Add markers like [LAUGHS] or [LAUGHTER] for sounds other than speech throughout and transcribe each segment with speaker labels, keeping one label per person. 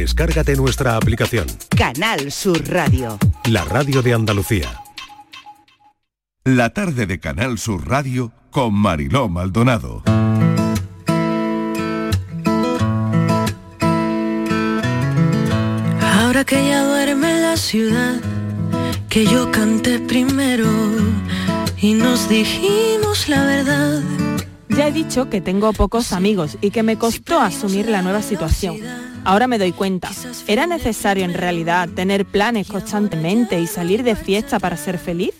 Speaker 1: Descárgate nuestra aplicación.
Speaker 2: Canal Sur Radio.
Speaker 1: La radio de Andalucía.
Speaker 3: La tarde de Canal Sur Radio con Mariló Maldonado.
Speaker 4: Ahora que ya duerme la ciudad, que yo canté primero y nos dijimos la verdad.
Speaker 5: Ya he dicho que tengo pocos amigos y que me costó asumir la nueva situación. Ahora me doy cuenta, ¿era necesario en realidad tener planes constantemente y salir de fiesta para ser feliz?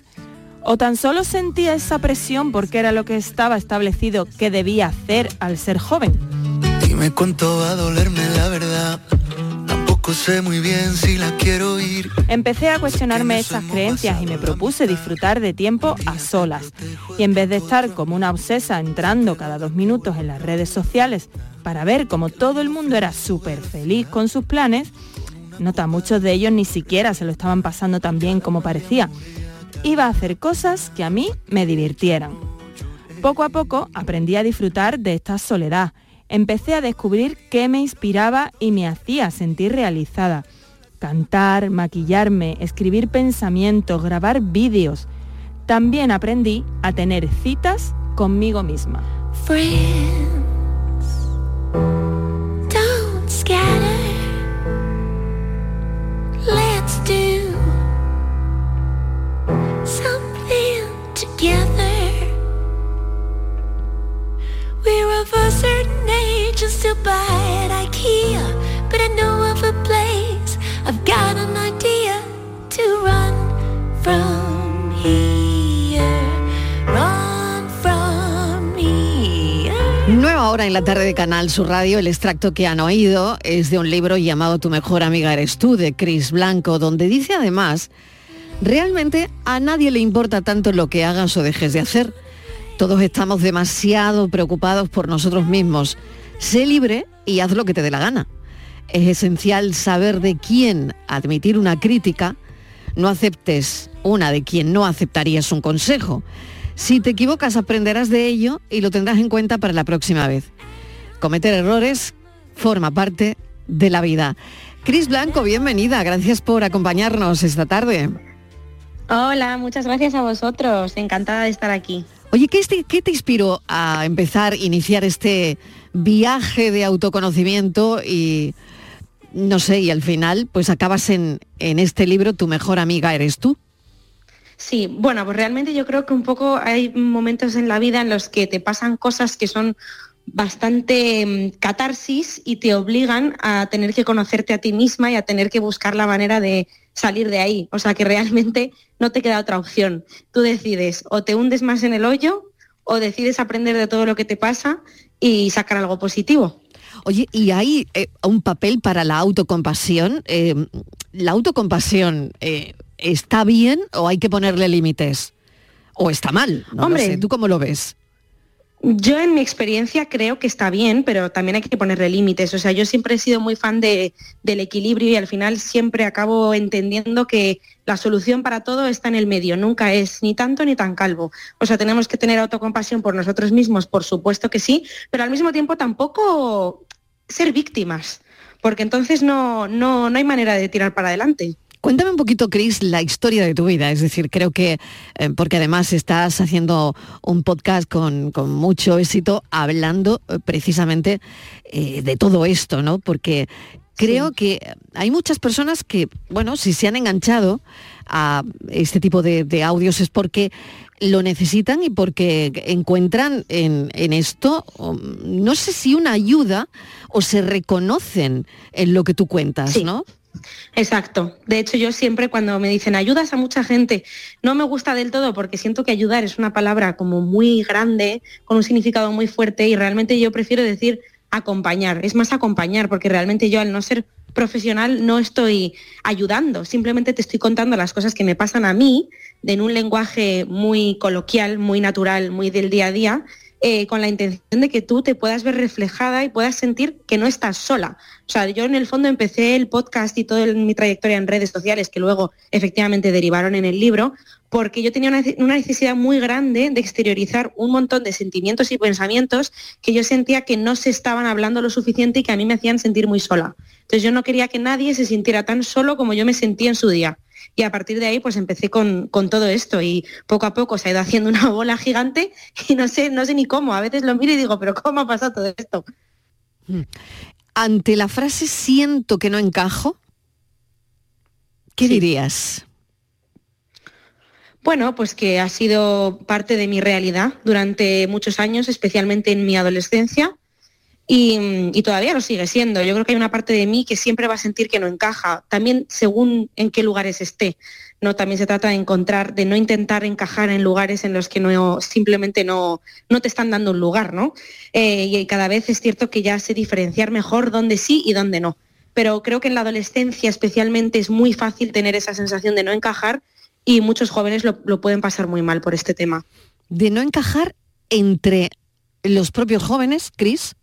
Speaker 5: ¿O tan solo sentía esa presión porque era lo que estaba establecido que debía hacer al ser joven?
Speaker 6: A dolerme la verdad. Tampoco sé muy bien si la quiero oír.
Speaker 5: Empecé a cuestionarme esas creencias y me propuse disfrutar de tiempo a solas. Y en vez de estar como una obsesa entrando cada dos minutos en las redes sociales para ver cómo todo el mundo era súper feliz con sus planes, nota, muchos de ellos ni siquiera se lo estaban pasando tan bien como parecía. Iba a hacer cosas que a mí me divirtieran. Poco a poco aprendí a disfrutar de esta soledad. Empecé a descubrir qué me inspiraba y me hacía sentir realizada. Cantar, maquillarme, escribir pensamientos, grabar vídeos. También aprendí a tener citas conmigo misma.
Speaker 4: Don't scatter. Let's do something together. I've got an idea to run from here. Run from.
Speaker 7: Nueva hora en la tarde de Canal Sur Radio. El extracto que han oído es de un libro llamado Tu mejor amiga eres tú, de Chris Blanco, donde dice además, realmente a nadie le importa tanto lo que hagas o dejes de hacer. Todos estamos demasiado preocupados por nosotros mismos. Sé libre y haz lo que te dé la gana. Es esencial saber de quién admitir una crítica. No aceptes una de quien no aceptarías un consejo. Si te equivocas aprenderás de ello y lo tendrás en cuenta para la próxima vez. Cometer errores forma parte de la vida. Cris Blanco, bienvenida. Gracias por acompañarnos esta tarde.
Speaker 8: Hola, muchas gracias a vosotros. Encantada de estar aquí.
Speaker 7: Oye, ¿qué te, qué te inspiró a empezar, iniciar este viaje de autoconocimiento y, no sé, y al final pues acabas en, en este libro, Tu mejor amiga eres tú?
Speaker 8: Sí, bueno, pues realmente yo creo que un poco hay momentos en la vida en los que te pasan cosas que son bastante mm, catarsis y te obligan a tener que conocerte a ti misma y a tener que buscar la manera de salir de ahí. O sea que realmente no te queda otra opción. Tú decides o te hundes más en el hoyo o decides aprender de todo lo que te pasa y sacar algo positivo.
Speaker 7: Oye, ¿y hay eh, un papel para la autocompasión? Eh, ¿La autocompasión eh, está bien o hay que ponerle límites? ¿O está mal? No lo
Speaker 8: Hombre.
Speaker 7: sé. ¿Tú cómo lo ves?
Speaker 8: Yo en mi experiencia creo que está bien, pero también hay que ponerle límites. O sea, yo siempre he sido muy fan de- del equilibrio y al final siempre acabo entendiendo que la solución para todo está en el medio, nunca es ni tanto ni tan calvo. O sea, tenemos que tener autocompasión por nosotros mismos, por supuesto que sí, pero al mismo tiempo tampoco ser víctimas, porque entonces no, no, no hay manera de tirar para adelante.
Speaker 7: Cuéntame un poquito, Cris, la historia de tu vida. Es decir, creo que, eh, porque además estás haciendo un podcast con, con mucho éxito, hablando eh, precisamente eh, de todo esto, ¿no? Porque creo que hay muchas personas que, bueno, si se han enganchado a este tipo de, de audios es porque lo necesitan y porque encuentran en, en esto, no sé si una ayuda o se reconocen en lo que tú cuentas, ¿no?
Speaker 8: Exacto. De hecho, yo siempre cuando me dicen ayudas a mucha gente, no me gusta del todo porque siento que ayudar es una palabra como muy grande, con un significado muy fuerte y realmente yo prefiero decir acompañar. Es más acompañar porque realmente yo al no ser profesional no estoy ayudando, simplemente te estoy contando las cosas que me pasan a mí en un lenguaje muy coloquial, muy natural, muy del día a día eh, con la intención de que tú te puedas ver reflejada y puedas sentir que no estás sola. O sea, yo en el fondo empecé el podcast y toda mi trayectoria en redes sociales, que luego efectivamente derivaron en el libro, porque yo tenía una, necesidad muy grande de exteriorizar un montón de sentimientos y pensamientos que yo sentía que no se estaban hablando lo suficiente y que a mí me hacían sentir muy sola. Entonces yo no quería que nadie se sintiera tan solo como yo me sentía en su día. Y a partir de ahí pues empecé con, todo esto y poco a poco se ha ido haciendo una [LAUGHS] bola gigante y no sé, no sé ni cómo. A veces lo miro y digo, pero ¿cómo ha pasado todo esto?
Speaker 7: Hmm. Ante la frase siento que no encajo, ¿qué dirías?
Speaker 8: Bueno, pues que ha sido parte de mi realidad durante muchos años, especialmente en mi adolescencia, y, todavía lo sigue siendo. Yo creo que hay una parte de mí que siempre va a sentir que no encaja, también según en qué lugares esté. También se trata de encontrar, de no intentar encajar en lugares en los que simplemente no, no te están dando un lugar, ¿no? Eh, y cada vez es cierto que ya sé diferenciar mejor dónde sí y dónde no. Pero creo que en la adolescencia especialmente es muy fácil tener esa sensación de no encajar y muchos jóvenes lo, lo pueden pasar muy mal por este tema.
Speaker 7: De no encajar entre los propios jóvenes, Cris.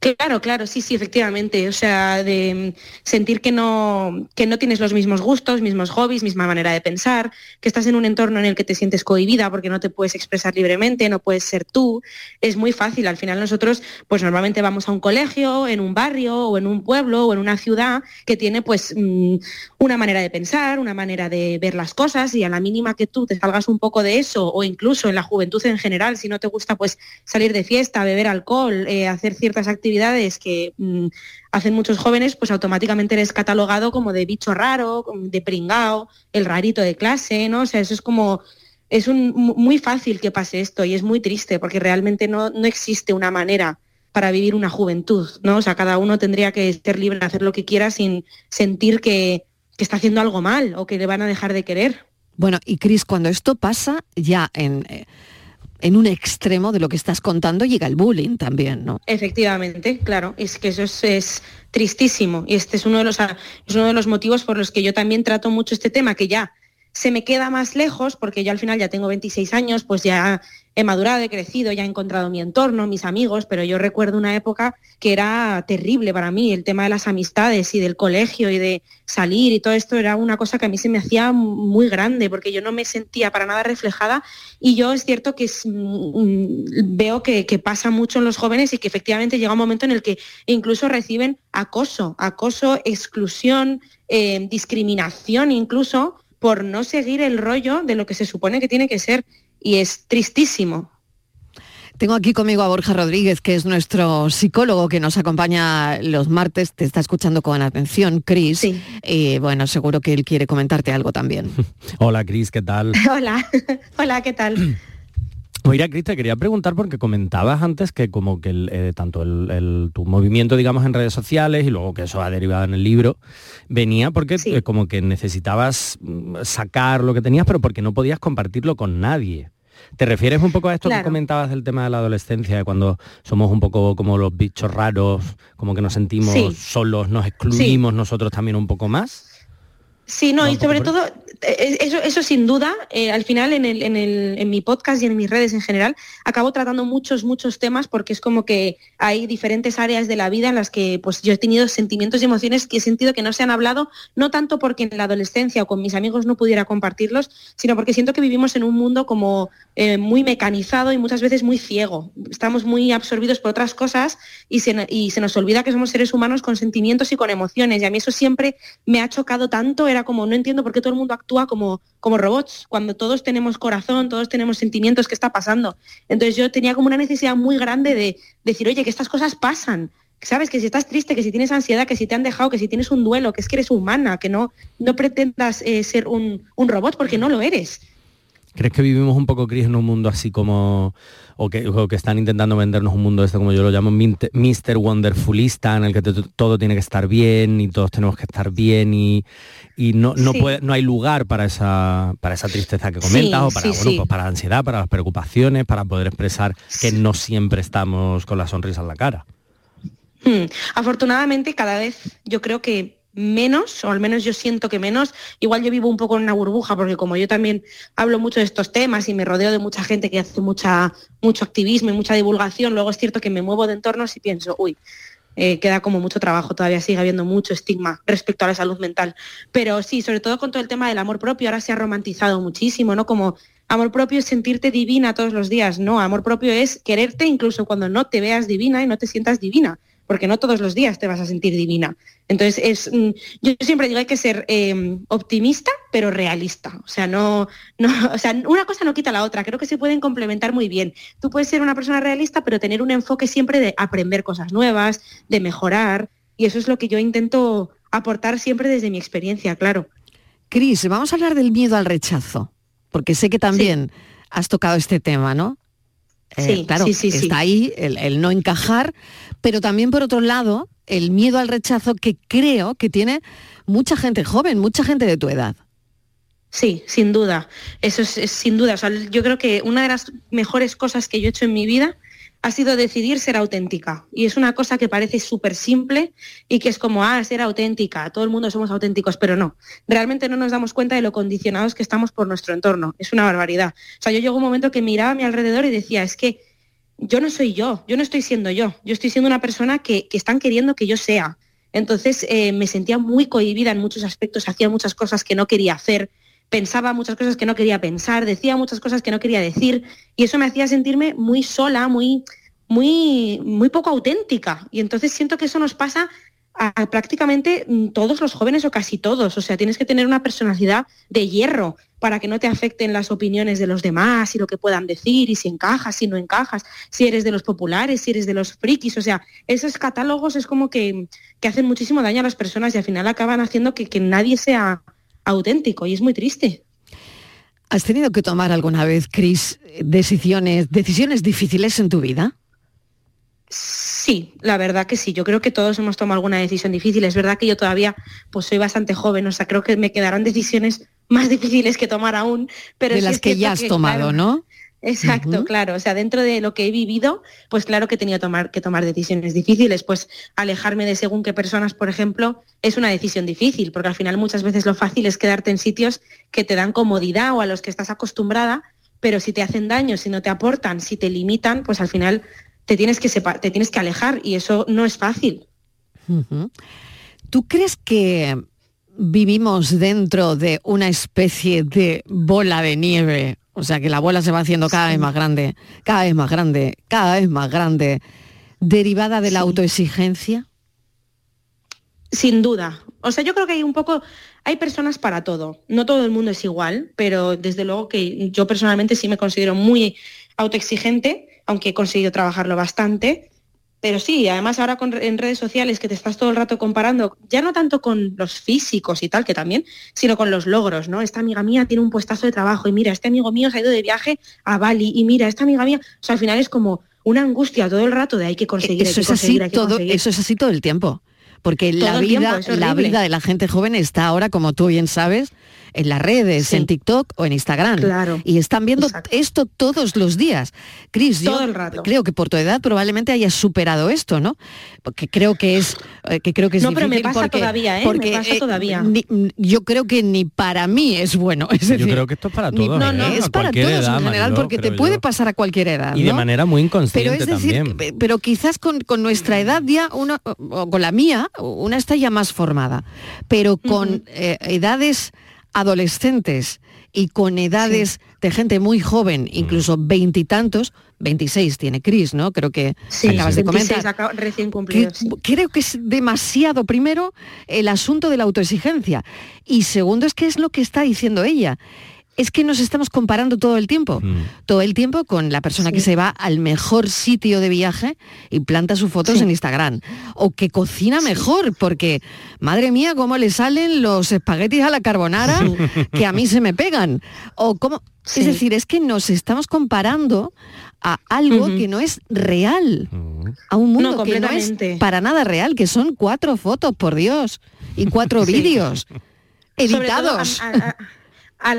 Speaker 8: Claro, claro, sí, sí, efectivamente. O sea, de sentir que no, que no tienes los mismos gustos, mismos hobbies, misma manera de pensar, que estás en un entorno en el que te sientes cohibida porque no te puedes expresar libremente, no puedes ser tú. Es muy fácil. Al final nosotros, pues normalmente vamos a un colegio, en un barrio o en un pueblo o en una ciudad que tiene pues mm, una manera de pensar, una manera de ver las cosas y a la mínima que tú te salgas un poco de eso o incluso en la juventud en general, si no te gusta pues salir de fiesta, beber alcohol, eh, hacer ciertas actividades, actividades que mm, hacen muchos jóvenes, pues automáticamente eres catalogado como de bicho raro, de pringao, el rarito de clase, ¿no? O sea, eso es como, es un, muy fácil que pase esto y es muy triste porque realmente no, no existe una manera para vivir una juventud, ¿no? O sea, cada uno tendría que ser libre de hacer lo que quiera sin sentir que, que está haciendo algo mal o que le van a dejar de querer.
Speaker 7: Bueno, y Cris, cuando esto pasa ya en... En un extremo de lo que estás contando llega el bullying también, ¿no?
Speaker 8: Efectivamente, claro, es que eso es, tristísimo y este es uno, de los, es uno de los motivos por los que yo también trato mucho este tema, que ya se me queda más lejos, porque yo al final ya tengo 26 años, pues ya he madurado, he crecido, ya he encontrado mi entorno, mis amigos, pero yo recuerdo una época que era terrible para mí, el tema de las amistades y del colegio y de salir y todo esto era una cosa que a mí se me hacía muy grande porque yo no me sentía para nada reflejada. Y yo es cierto que mm, veo que, pasa mucho en los jóvenes y que efectivamente llega un momento en el que incluso reciben acoso, acoso, exclusión, eh, discriminación incluso por no seguir el rollo de lo que se supone que tiene que ser y es tristísimo.
Speaker 7: Tengo aquí conmigo a Borja Rodríguez, que es nuestro psicólogo que nos acompaña los martes. Te está escuchando con atención, Cris. Y bueno, seguro que él quiere comentarte algo también. [LAUGHS]
Speaker 9: Hola, Cris, ¿qué tal? [LAUGHS]
Speaker 8: Hola, [LAUGHS] hola, ¿qué tal? [CLEARS THROAT]
Speaker 9: Oye, Cris, te quería preguntar porque comentabas antes que como que eh, tanto el, tu movimiento, digamos, en redes sociales y luego que eso ha derivado en el libro, venía porque eh, como que necesitabas mm, sacar lo que tenías, pero porque no podías compartirlo con nadie. ¿Te refieres un poco a esto que comentabas del tema de la adolescencia, cuando somos un poco como los bichos raros, como que nos sentimos solos, nos excluimos nosotros también un poco más?
Speaker 8: Sí, no, y sobre todo, eso, eso sin duda, eh, al final en, el, en, el, en mi podcast y en mis redes en general, acabo tratando muchos, muchos temas porque es como que hay diferentes áreas de la vida en las que pues yo he tenido sentimientos y emociones que he sentido que no se han hablado, no tanto porque en la adolescencia o con mis amigos no pudiera compartirlos, sino porque siento que vivimos en un mundo como eh, muy mecanizado y muchas veces muy ciego. Estamos muy absorbidos por otras cosas y se, y se nos olvida que somos seres humanos con sentimientos y con emociones. Y a mí eso siempre me ha chocado tanto, como, no entiendo por qué todo el mundo como, como robots, cuando todos tenemos corazón, todos tenemos sentimientos, ¿qué está pasando? Entonces yo tenía como una necesidad muy grande de decir, oye, que estas cosas pasan, sabes que si estás triste, que si tienes ansiedad, que si te han dejado, que si tienes un duelo, que es que eres humana, que no, no pretendas eh, ser un, un robot porque no lo eres.
Speaker 9: ¿Crees que vivimos un poco, Cris, en un mundo así como, o que, que, están intentando vendernos un mundo este, como yo lo llamo, Mr. Wonderfulista, en el que todo tiene que estar bien y todos tenemos que estar bien y, no, no, puede, no hay lugar para esa, para esa tristeza que comentas o para, bueno, pues para la ansiedad, para las preocupaciones, para poder expresar que no siempre estamos con la sonrisa en la cara?
Speaker 8: Hmm. Afortunadamente, cada vez yo creo que menos, o al menos yo siento que menos. Igual yo vivo un poco en una burbuja, porque como yo también hablo mucho de estos temas y me rodeo de mucha gente que hace mucha, mucho activismo y mucha divulgación, luego es cierto que me muevo de entornos y pienso, uy, eh, queda como mucho trabajo, todavía sigue habiendo mucho estigma respecto a la salud mental. Pero sí, sobre todo con todo el tema del amor propio, ahora se ha romantizado muchísimo, ¿no? Como amor propio es sentirte divina todos los días, no, amor propio es quererte incluso cuando no te veas divina y no te sientas divina porque no todos los días te vas a sentir divina. Entonces, es, mm, yo siempre digo hay que ser em, optimista, pero realista. O sea, no, no, [LAUGHS] o sea, una cosa no quita la otra. Creo que se pueden complementar muy bien. Tú puedes ser una persona realista, pero tener un enfoque siempre de aprender cosas nuevas, de mejorar. Y eso es lo que yo intento aportar siempre desde mi experiencia, claro.
Speaker 7: Cris, vamos a hablar del miedo al rechazo, porque sé que también has tocado este tema, ¿no? Eh, sí, claro, sí, está ahí el, no encajar, pero también por otro lado el miedo al rechazo que creo que tiene mucha gente joven, mucha gente de tu edad.
Speaker 8: Sí, sin duda. Eso es, sin duda. yo creo que una de las mejores cosas que yo he hecho en mi vida ha sido decidir ser auténtica. Y es una cosa que parece súper simple y que es como, ah, ser auténtica, todo el mundo somos auténticos, pero no. Realmente no nos damos cuenta de lo condicionados que estamos por nuestro entorno. Es una barbaridad. O sea, yo llegó un momento que miraba a mi alrededor y decía, es que yo no soy yo, yo no estoy siendo yo, yo estoy siendo una persona que, están queriendo que yo sea. Entonces eh, me sentía muy cohibida en muchos aspectos, hacía muchas cosas que no quería hacer, pensaba muchas cosas que no quería pensar, decía muchas cosas que no quería decir y eso me hacía sentirme muy sola, muy, muy, muy poco auténtica. Y entonces siento que eso nos pasa a, prácticamente mm, todos los jóvenes o casi todos. O sea, tienes que tener una personalidad de hierro para que no te afecten las opiniones de los demás y lo que puedan decir y si encajas, si no encajas, si eres de los populares, si eres de los frikis. O sea, esos catálogos es como que, que hacen muchísimo daño a las personas y al final acaban haciendo que, que nadie sea auténtico y es muy triste.
Speaker 7: ¿Has tenido que tomar alguna vez, Cris, decisiones, decisiones difíciles en tu vida?
Speaker 8: Sí, la verdad que sí. Yo creo que todos hemos tomado alguna decisión difícil. Es verdad que yo todavía pues soy bastante joven, o sea, creo que me quedarán decisiones más [LAUGHS] difíciles que tomar aún. Pero
Speaker 7: de las que ya has tomado, ¿no?
Speaker 8: Exacto, claro. O sea, dentro de lo que he vivido, pues claro que he tenido tomar, que tomar decisiones difíciles. Pues alejarme de según qué personas, por ejemplo, es una decisión difícil, porque al final muchas veces lo fácil es quedarte en sitios que te dan comodidad o a los que estás acostumbrada, pero si te hacen daño, si no te aportan, si te limitan, pues al final te tienes que, te tienes que alejar y eso no es fácil.
Speaker 7: ¿Tú crees que vivimos dentro de una especie de bola de nieve o sea que la bola se va haciendo cada vez más grande, cada vez más grande, cada vez más grande, derivada de la autoexigencia.
Speaker 8: Sin duda. O sea, yo creo que hay un poco, hay personas para todo. No todo el mundo es igual, pero desde luego que yo personalmente sí me considero muy autoexigente, aunque he conseguido trabajarlo bastante. Pero sí, además ahora en redes sociales que te estás todo el rato comparando, ya no tanto con los físicos y tal, que también, sino con los logros, ¿no? Esta amiga mía tiene un puestazo de trabajo y mira, este amigo mío se ha ido de viaje a Bali y mira, esta amiga mía, o sea, al final es como una angustia todo el rato de hay que conseguir,
Speaker 7: eso es así todo, Eso es así todo el tiempo. Porque la vida, la vida de la gente joven está ahora, como tú bien sabes, en las redes, en TikTok o en Instagram.
Speaker 8: Claro.
Speaker 7: Y están viendo esto todos los días. Cris, yo creo que por tu edad probablemente hayas superado esto, ¿no? Porque creo que es eh, que creo que es
Speaker 8: No, pero me pasa todavía, ¿eh? Porque, me pasa eh, todavía.
Speaker 7: yo creo que ni para mí es bueno. [LAUGHS]
Speaker 9: yo creo que esto es para todos.
Speaker 7: no, no,
Speaker 9: ¿eh?
Speaker 7: es para todos en general porque te puede pasar a cualquier edad.
Speaker 9: Y de manera muy inconsciente pero es decir,
Speaker 7: Pero quizás con, nuestra edad ya, una, o con la mía, una está ya más formada. Pero con edades adolescentes y con edades de gente muy joven, incluso veintitantos, 26 tiene Cris, ¿no? Creo que acabas de comentar.
Speaker 8: recién cumplido.
Speaker 7: Creo que es demasiado, primero, el asunto de la autoexigencia. Y segundo, es que es lo que está diciendo ella es que nos estamos comparando todo el tiempo, mm. todo el tiempo con la persona que se va al mejor sitio de viaje y planta sus fotos en Instagram, o que cocina mejor, porque madre mía, cómo le salen los espaguetis a la carbonara [LAUGHS] que a mí se me pegan, o cómo, es decir, es que nos estamos comparando a algo que no es real, a un mundo que no es para nada real, que son cuatro fotos, por Dios, y cuatro [LAUGHS] vídeos editados.
Speaker 8: a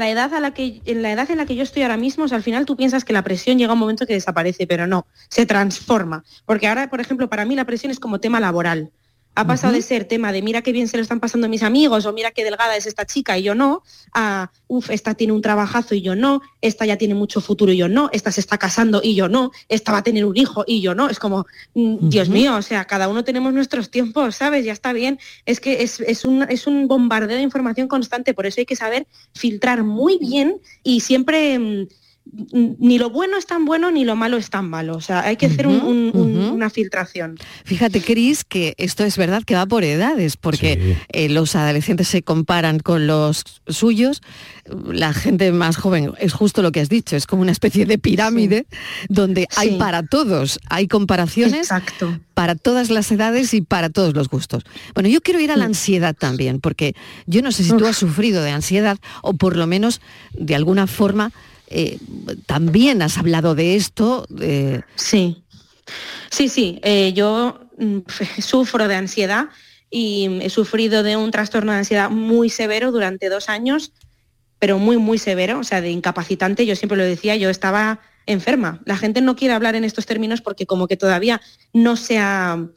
Speaker 8: edad a la que en la edad en la que yo estoy ahora mismo, al final tú piensas que la presión llega a un momento que desaparece, pero no, se transforma, porque ahora, por ejemplo, para mí la presión es como tema laboral. Ha pasado de ser tema de mira qué bien se lo están pasando mis amigos o mira qué delgada es esta chica y yo no, a uff, esta tiene un trabajazo y yo no, esta ya tiene mucho futuro y yo no, esta se está casando y yo no, esta va a tener un hijo y yo no. Es como, mm, Dios mío, o sea, cada uno tenemos nuestros tiempos, ¿sabes? Ya está bien. Es que es, es, un, es un bombardeo de información constante, por eso hay que saber filtrar muy bien y siempre mm, ni lo bueno es tan bueno ni lo malo es tan malo. O sea, hay que hacer una filtración.
Speaker 7: Fíjate, Cris, que esto es verdad que va por edades, porque eh, los adolescentes se comparan con los suyos. La gente más joven, es justo lo que has dicho, es como una especie de pirámide donde hay para todos, hay comparaciones para todas las edades y para todos los gustos. Bueno, yo quiero ir a la ansiedad también, porque yo no sé si tú has sufrido de ansiedad o por lo menos de alguna forma eh, también has hablado de esto.
Speaker 8: Sí, sí, sí. Eh, yo mm, [LAUGHS] sufro de ansiedad y he sufrido de un trastorno de ansiedad muy severo durante dos años, pero muy, muy severo, o sea, de incapacitante. Yo siempre lo decía, yo estaba enferma. La gente no quiere hablar en estos términos porque como que todavía no se ha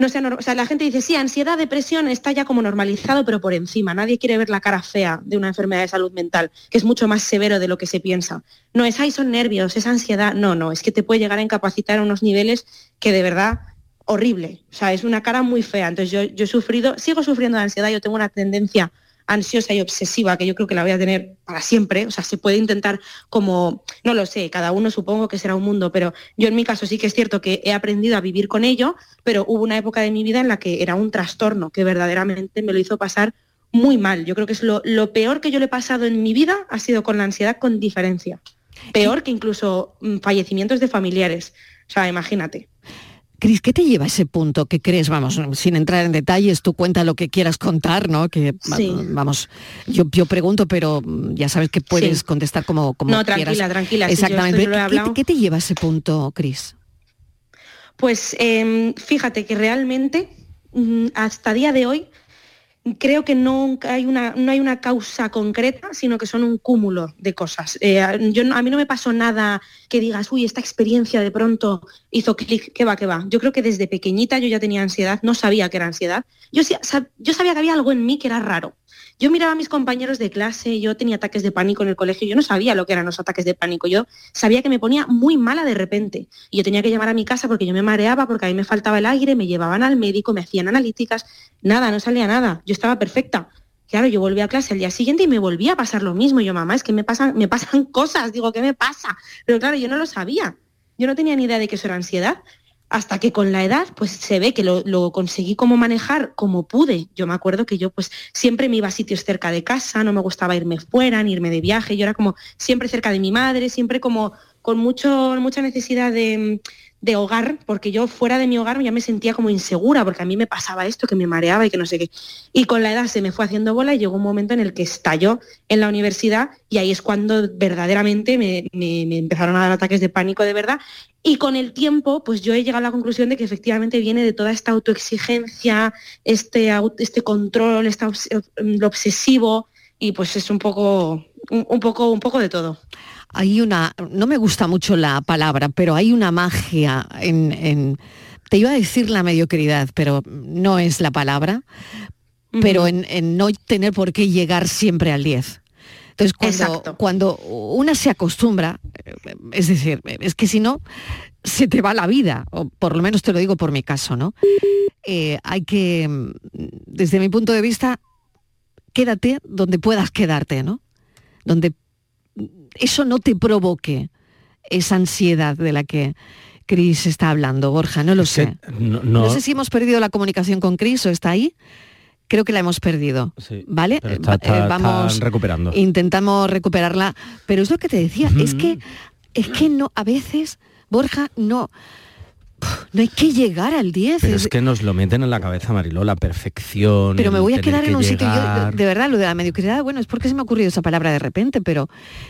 Speaker 8: no sea o sea, la gente dice, sí, ansiedad, depresión está ya como normalizado, pero por encima. Nadie quiere ver la cara fea de una enfermedad de salud mental, que es mucho más severo de lo que se piensa. No es, ay, son nervios, es ansiedad. No, no, es que te puede llegar a incapacitar a unos niveles que de verdad horrible. O sea, es una cara muy fea. Entonces yo, yo he sufrido, sigo sufriendo de ansiedad, yo tengo una tendencia ansiosa y obsesiva, que yo creo que la voy a tener para siempre. O sea, se puede intentar como, no lo sé, cada uno supongo que será un mundo, pero yo en mi caso sí que es cierto que he aprendido a vivir con ello, pero hubo una época de mi vida en la que era un trastorno que verdaderamente me lo hizo pasar muy mal. Yo creo que es lo, lo peor que yo le he pasado en mi vida ha sido con la ansiedad con diferencia. Peor que incluso mm, fallecimientos de familiares. O sea, imagínate.
Speaker 7: Cris, ¿qué te lleva a ese punto que crees, vamos, sin entrar en detalles, tú cuenta lo que quieras contar, ¿no? Que vamos, yo, yo pregunto, pero ya sabes que puedes contestar como, como
Speaker 8: no, tranquila, tranquila.
Speaker 7: Exactamente. ¿Qué, te lleva a ese punto, Cris?
Speaker 8: Pues em, fíjate que realmente mm, hasta día de hoy creo que no hay una, no hay una causa concreta, sino que son un cúmulo de cosas. Eh, yo, a mí no me pasó nada que digas, uy, esta experiencia de pronto hizo clic, que va, que va. Yo creo que desde pequeñita yo ya tenía ansiedad, no sabía que era ansiedad. Yo, yo sabía que había algo en mí que era raro. Yo miraba a mis compañeros de clase, yo tenía ataques de pánico en el colegio, yo no sabía lo que eran los ataques de pánico, yo sabía que me ponía muy mala de repente y yo tenía que llamar a mi casa porque yo me mareaba, porque a mí me faltaba el aire, me llevaban al médico, me hacían analíticas, nada, no salía nada, yo estaba perfecta. Claro, yo volví a clase el día siguiente y me volvía a pasar lo mismo. Yo, mamá, es que me pasan, me pasan [LAUGHS] cosas, digo, ¿qué me pasa? Pero claro, yo no lo sabía. Yo no tenía ni idea de que eso era ansiedad hasta que con la edad pues se ve que lo, conseguí como manejar como pude. Yo me acuerdo que yo pues siempre me iba a sitios cerca de casa, no me gustaba irme fuera, ni irme de viaje, yo era como siempre cerca de mi madre, siempre como con mucho, mucha necesidad de, de hogar, porque yo fuera de mi hogar ya me sentía como insegura, porque a mí me pasaba esto, que me mareaba y que no sé qué. Y con la edad se me fue haciendo bola y llegó un momento en el que estalló en la universidad y ahí es cuando verdaderamente me, empezaron a dar ataques de pánico de verdad. Y con el tiempo, pues yo he llegado a la conclusión de que efectivamente viene de toda esta autoexigencia, este, este control, este, lo obsesivo, y pues es un poco, un poco, un poco de todo
Speaker 7: hay una, no me gusta mucho la palabra, pero hay una magia en, te iba a decir la mediocridad, pero no es la palabra, pero en, no tener por qué llegar siempre al 10. Entonces, cuando, cuando una se acostumbra, es decir, es que si no, se te va la vida, o por lo menos te lo digo por mi caso, ¿no? Eh, hay que, desde mi punto de vista, quédate donde puedas quedarte, ¿no? Donde eso no te provoque esa ansiedad de la que Cris está hablando, Borja, no lo sé. No, sé si hemos perdido la comunicación con Cris o está ahí. Creo que la hemos perdido, ¿vale?
Speaker 9: Eh, eh, vamos recuperando.
Speaker 7: Intentamos recuperarla, pero es lo que te decía, es que es que no a veces Borja no no hay que llegar al 10.
Speaker 9: Pero es, que nos lo meten en la cabeza, Mariló, la perfección.
Speaker 7: Pero me voy a quedar en un sitio, de verdad, lo de la mediocridad, bueno, es porque se me ha ocurrido esa palabra de repente, pero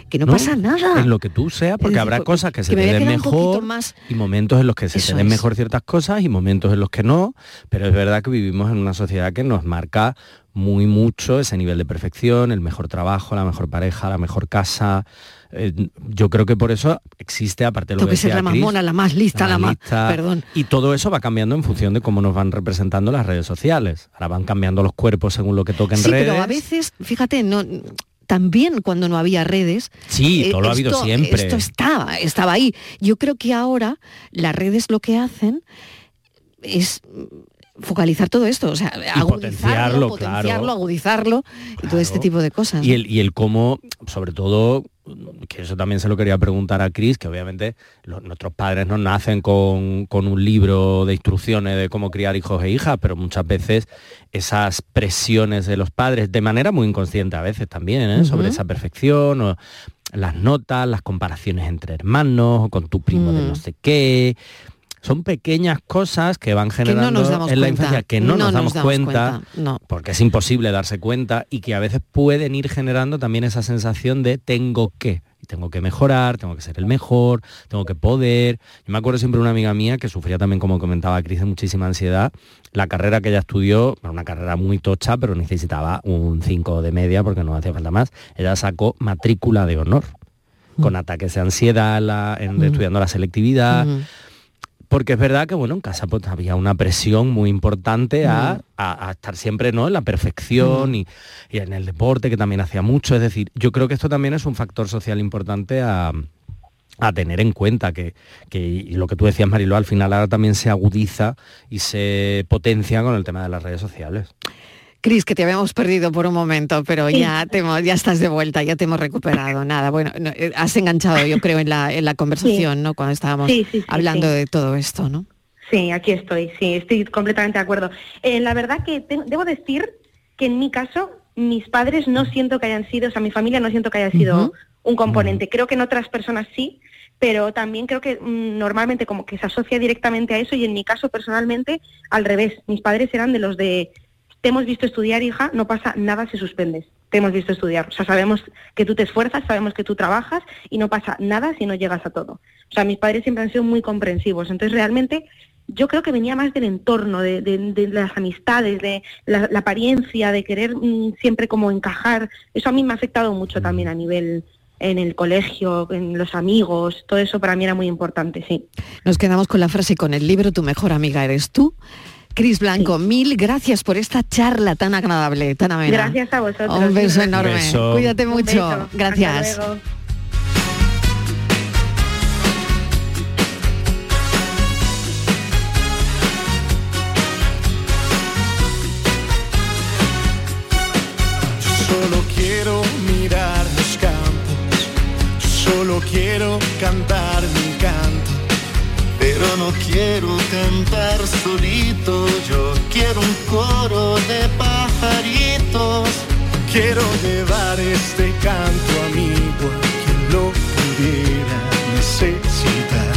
Speaker 7: que no, pasa nada.
Speaker 9: En lo que tú seas, porque habrá cosas que se te den mejor y momentos en los que se te den mejor ciertas cosas y momentos en los que no, pero es verdad que vivimos en una sociedad que nos marca muy mucho ese nivel de perfección, el mejor trabajo, la mejor pareja, la mejor casa. Eh, yo creo que por eso existe, aparte de lo
Speaker 7: Tengo
Speaker 9: que
Speaker 7: que
Speaker 9: decía
Speaker 7: la más
Speaker 9: Chris,
Speaker 7: mona, la más lista, la más...
Speaker 9: lista.
Speaker 7: Perdón.
Speaker 9: Y todo eso va cambiando en función de cómo nos van representando las redes sociales. Ahora van cambiando los cuerpos según lo que toca en
Speaker 7: Sí,
Speaker 9: redes.
Speaker 7: pero a veces, fíjate, no también cuando no había redes.
Speaker 9: Sí,
Speaker 7: eh,
Speaker 9: todo lo ha habido siempre.
Speaker 7: Esto estaba, estaba ahí. Yo creo que ahora las redes lo que hacen es focalizar todo esto, o sea, agudizarlo,
Speaker 9: potenciarlo,
Speaker 7: potenciarlo,
Speaker 9: claro.
Speaker 7: agudizarlo y todo este tipo de cosas.
Speaker 9: Y el, y el cómo, sobre todo, que eso también se lo quería preguntar a Cris, que obviamente los- nuestros padres no nacen con, con un libro de instrucciones de cómo criar hijos e hijas, pero muchas veces esas presiones de los padres, de manera muy inconsciente a veces también, ¿eh? sobre esa perfección, o las notas, las comparaciones entre hermanos, o con tu primo de no
Speaker 7: Mm.
Speaker 9: sé qué. Son pequeñas cosas que van
Speaker 7: que no
Speaker 9: generando en la infancia que no, nos damos cuenta, porque es imposible darse cuenta y que a veces pueden ir generando también esa sensación de tengo que, tengo que mejorar, tengo que ser el mejor, tengo que poder. Yo me acuerdo siempre de una amiga mía que sufría también, como comentaba Cris, de muchísima ansiedad. La carrera que ella estudió, era una carrera muy tocha, pero necesitaba un 5 de media porque no hacía falta más. Ella sacó matrícula de honor, con ataques de ansiedad, la- en-
Speaker 10: Mm.
Speaker 9: estudiando la selectividad
Speaker 10: Ujú.
Speaker 9: Porque es verdad que bueno en casa pues había una presión muy importante a, a- a estar siempre no en la perfección y, y en el deporte que también hacía mucho. Es decir yo creo que esto también es un factor social importante a a tener en cuenta que, que y lo que tú decías Marilo al final ahora también se agudiza y se potencia con el tema de las redes sociales
Speaker 7: Cris, que te habíamos perdido por un momento, pero
Speaker 8: Sí.
Speaker 7: ya, te hemos- ya estás de vuelta, ya te hemos recuperado. Nada, bueno, no, eh, has enganchado, yo creo, en la, en la conversación, ¿no? Cuando estábamos hablando de todo esto, ¿no?
Speaker 8: Sí, aquí estoy, sí, estoy completamente de acuerdo. Eh, la verdad que te- debo decir que en mi caso, mis padres no siento que hayan sido, o sea, mi familia no siento que haya sido un componente. Creo que en otras personas sí, pero también creo que mm, normalmente como que se asocia directamente a eso y en mi caso personalmente al revés. Mis padres eran de los de, te hemos visto estudiar, hija, no pasa nada si suspendes. Te hemos visto estudiar. O sea, sabemos que tú te esfuerzas, sabemos que tú trabajas y no pasa nada si no llegas a todo. O sea, mis padres siempre han sido muy comprensivos. Entonces, realmente, yo creo que venía más del entorno, de, las amistades, de la, la apariencia, de querer mm, siempre como encajar. Eso a mí me ha afectado mucho también a nivel en el colegio, en los amigos, todo eso para mí era muy importante, sí.
Speaker 7: Nos quedamos con la frase y con el libro Tu mejor amiga eres tú. Cris Blanco, mil gracias por esta charla tan agradable, tan amena.
Speaker 8: Gracias a vosotros.
Speaker 7: Un beso enorme.
Speaker 9: Beso.
Speaker 7: Cuídate mucho.
Speaker 8: Hasta
Speaker 7: Gracias.
Speaker 8: luego.
Speaker 6: Solo quiero mirar los campos, yo solo quiero cantar mi canto, pero no quiero cantar solito, yo quiero un coro de pajaritos, quiero llevar este canto amigo a quien lo pudiera necesitar.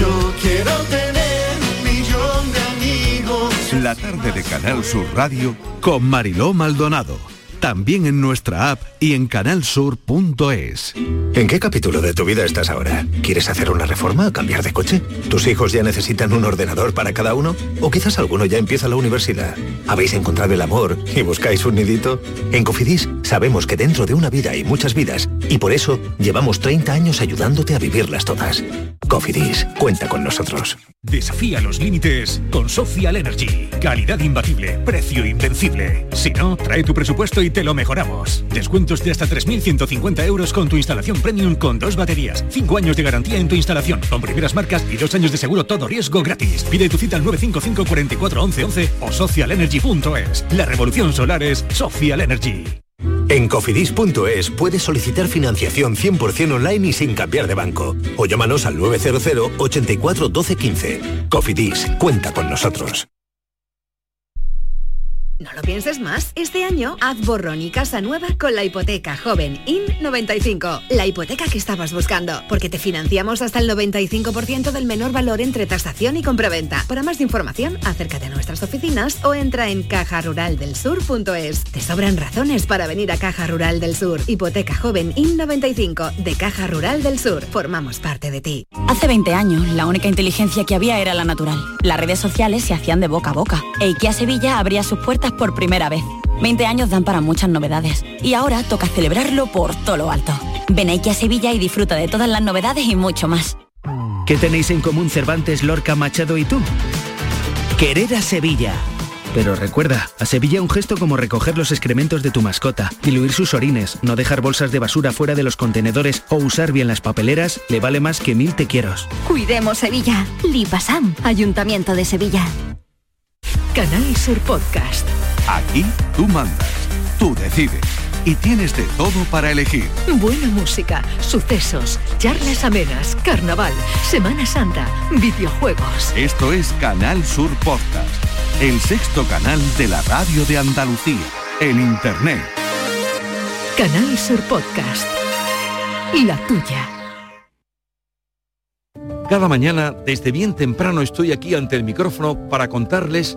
Speaker 6: Yo quiero tener un millón de amigos.
Speaker 3: La tarde de Canal Sur Radio
Speaker 1: Con Mariló Maldonado. También en nuestra app y en canalsur.es.
Speaker 11: ¿En qué capítulo de tu vida estás ahora? ¿Quieres hacer una reforma o cambiar de coche? ¿Tus hijos ya necesitan un ordenador para cada uno? ¿O quizás alguno ya empieza la universidad? ¿Habéis encontrado el amor y buscáis un nidito? En Cofidis sabemos que dentro de una vida hay muchas vidas y por eso llevamos 30 años ayudándote a vivirlas todas. Cofidis, cuenta con nosotros.
Speaker 12: Desafía los límites con Social Energy. Calidad imbatible, precio invencible. Si no, trae tu presupuesto y te lo mejoramos. Descuentos de hasta 3.150 euros con tu instalación premium con dos baterías, 5 años de garantía en tu instalación, con primeras marcas y dos años de seguro todo riesgo gratis. Pide tu cita al 955 44 11 11 o socialenergy.es. La revolución solar es Social Energy.
Speaker 11: En cofidis.es puedes solicitar financiación 100% online y sin cambiar de banco. O llámanos al 900 84 12 15. Cofidis, cuenta con nosotros.
Speaker 13: No lo pienses más. Este año haz borrón y casa nueva con la hipoteca joven IN95. La hipoteca que estabas buscando. Porque te financiamos hasta el 95% del menor valor entre tasación y compraventa. Para más información, acércate a nuestras oficinas o entra en cajaruraldelsur.es. Te sobran razones para venir a Caja Rural del Sur. Hipoteca joven IN95 de Caja Rural del Sur. Formamos parte de ti.
Speaker 14: Hace 20 años, la única inteligencia que había era la natural. Las redes sociales se hacían de boca a boca. E IKEA Sevilla abría sus puertas por primera vez. 20 años dan para muchas novedades y ahora toca celebrarlo por todo lo alto. Ven aquí a Sevilla y disfruta de todas las novedades y mucho más.
Speaker 10: ¿Qué tenéis en común Cervantes, Lorca, Machado y tú? Querer a Sevilla. Pero recuerda, a Sevilla un gesto como recoger los excrementos de tu mascota, diluir sus orines, no dejar bolsas de basura fuera de los contenedores o usar bien las papeleras le vale más que mil te quieros.
Speaker 15: Cuidemos Sevilla. Lipasam, Ayuntamiento de Sevilla.
Speaker 16: Canal Sur Podcast.
Speaker 3: Aquí tú mandas, tú decides y tienes de todo para elegir.
Speaker 16: Buena música, sucesos, charlas amenas, carnaval, Semana Santa, videojuegos.
Speaker 3: Esto es Canal Sur Podcast, el sexto canal de la radio de Andalucía, en Internet.
Speaker 16: Canal Sur Podcast. La tuya.
Speaker 17: Cada mañana, desde bien temprano, estoy aquí ante el micrófono para contarles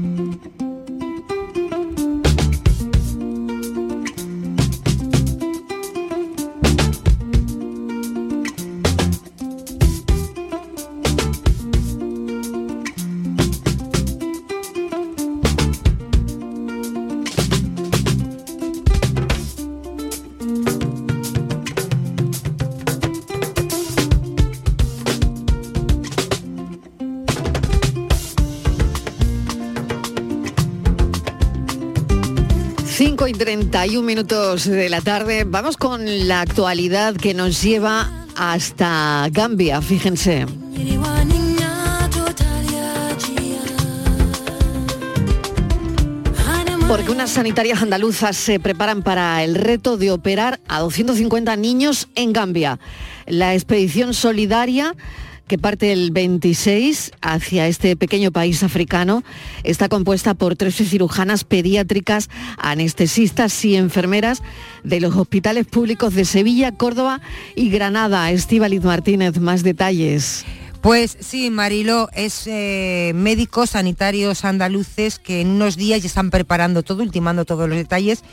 Speaker 7: 31 minutos de la tarde. Vamos con la actualidad que nos lleva hasta Gambia, fíjense. Porque unas sanitarias andaluzas se preparan para el reto de operar a 250 niños en Gambia. La expedición solidaria que parte el 26 hacia este pequeño país africano está compuesta por 13 cirujanas pediátricas, anestesistas y enfermeras de los hospitales públicos de Sevilla, Córdoba y Granada. Estíbaliz Martínez, más detalles.
Speaker 18: Pues sí, Marilo, es eh, médicos sanitarios andaluces que en unos días ya están preparando todo, ultimando todos los detalles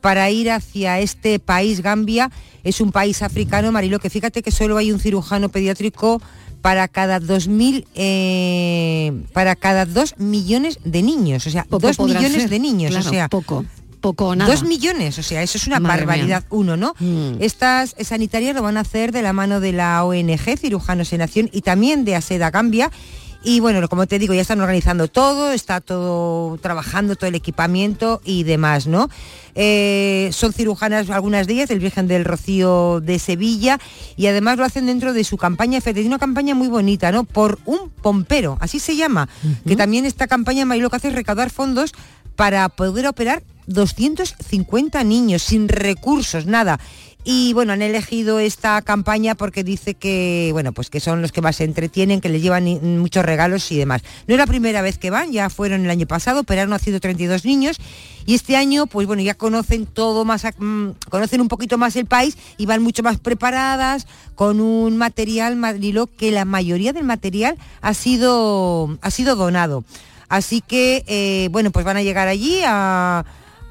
Speaker 18: para ir hacia este país, Gambia. Es un país africano, Marilo, que fíjate que solo hay un cirujano pediátrico para cada 2.000, eh, para cada 2 millones de niños, o sea,
Speaker 7: Poco
Speaker 18: 2
Speaker 7: podrá
Speaker 18: millones
Speaker 7: ser,
Speaker 18: de niños,
Speaker 7: claro,
Speaker 18: o sea,
Speaker 7: poco, poco o nada.
Speaker 18: Dos millones, o sea, eso es una
Speaker 7: Madre
Speaker 18: barbaridad,
Speaker 7: mía.
Speaker 18: uno, ¿no?
Speaker 7: Mm.
Speaker 18: Estas sanitarias lo van a hacer de la mano de la ONG Cirujanos en Acción y también de ASEDA Gambia. Y bueno, como te digo, ya están organizando todo, está todo trabajando, todo el equipamiento y demás, ¿no? Eh, son cirujanas algunas de ellas del Virgen del Rocío de Sevilla y además lo hacen dentro de su campaña, tiene una campaña muy bonita, ¿no? Por un pompero, así se llama, que también esta campaña lo que hace es recaudar fondos para poder operar 250 niños sin recursos, nada. Y bueno, han elegido esta campaña porque dice que, bueno, pues que son los que más se entretienen, que les llevan muchos regalos y demás. No es la primera vez que van, ya fueron el año pasado, operaron a 132 niños y este año, pues bueno, ya conocen todo más, mm, conocen un poquito más el país y van mucho más preparadas con un material, Madrilo, que la mayoría del material ha sido, ha sido donado. Así que, eh, bueno, pues van a llegar allí a,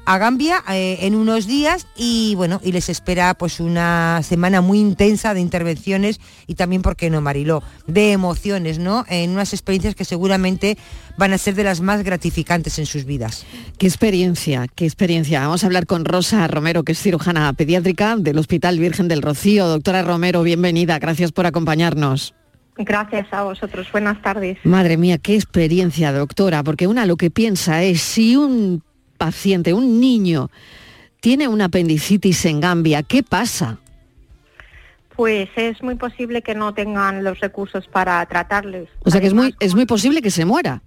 Speaker 18: a Gambia eh, en unos días y bueno, y les espera pues una semana muy intensa de intervenciones y también, ¿por qué no, Mariló? De emociones, ¿no? En unas experiencias que seguramente van a ser de las más gratificantes en sus vidas.
Speaker 7: Qué experiencia, qué experiencia. Vamos a hablar con Rosa Romero, que es cirujana pediátrica del Hospital Virgen del Rocío. Doctora Romero, bienvenida. Gracias por acompañarnos.
Speaker 19: Gracias a vosotros. Buenas tardes.
Speaker 7: Madre mía, qué experiencia, doctora, porque una lo que piensa es si un paciente, un niño, tiene una apendicitis en Gambia, ¿qué pasa?
Speaker 19: Pues es muy posible que no tengan los recursos para tratarles.
Speaker 7: O sea que es muy, es muy posible que se muera.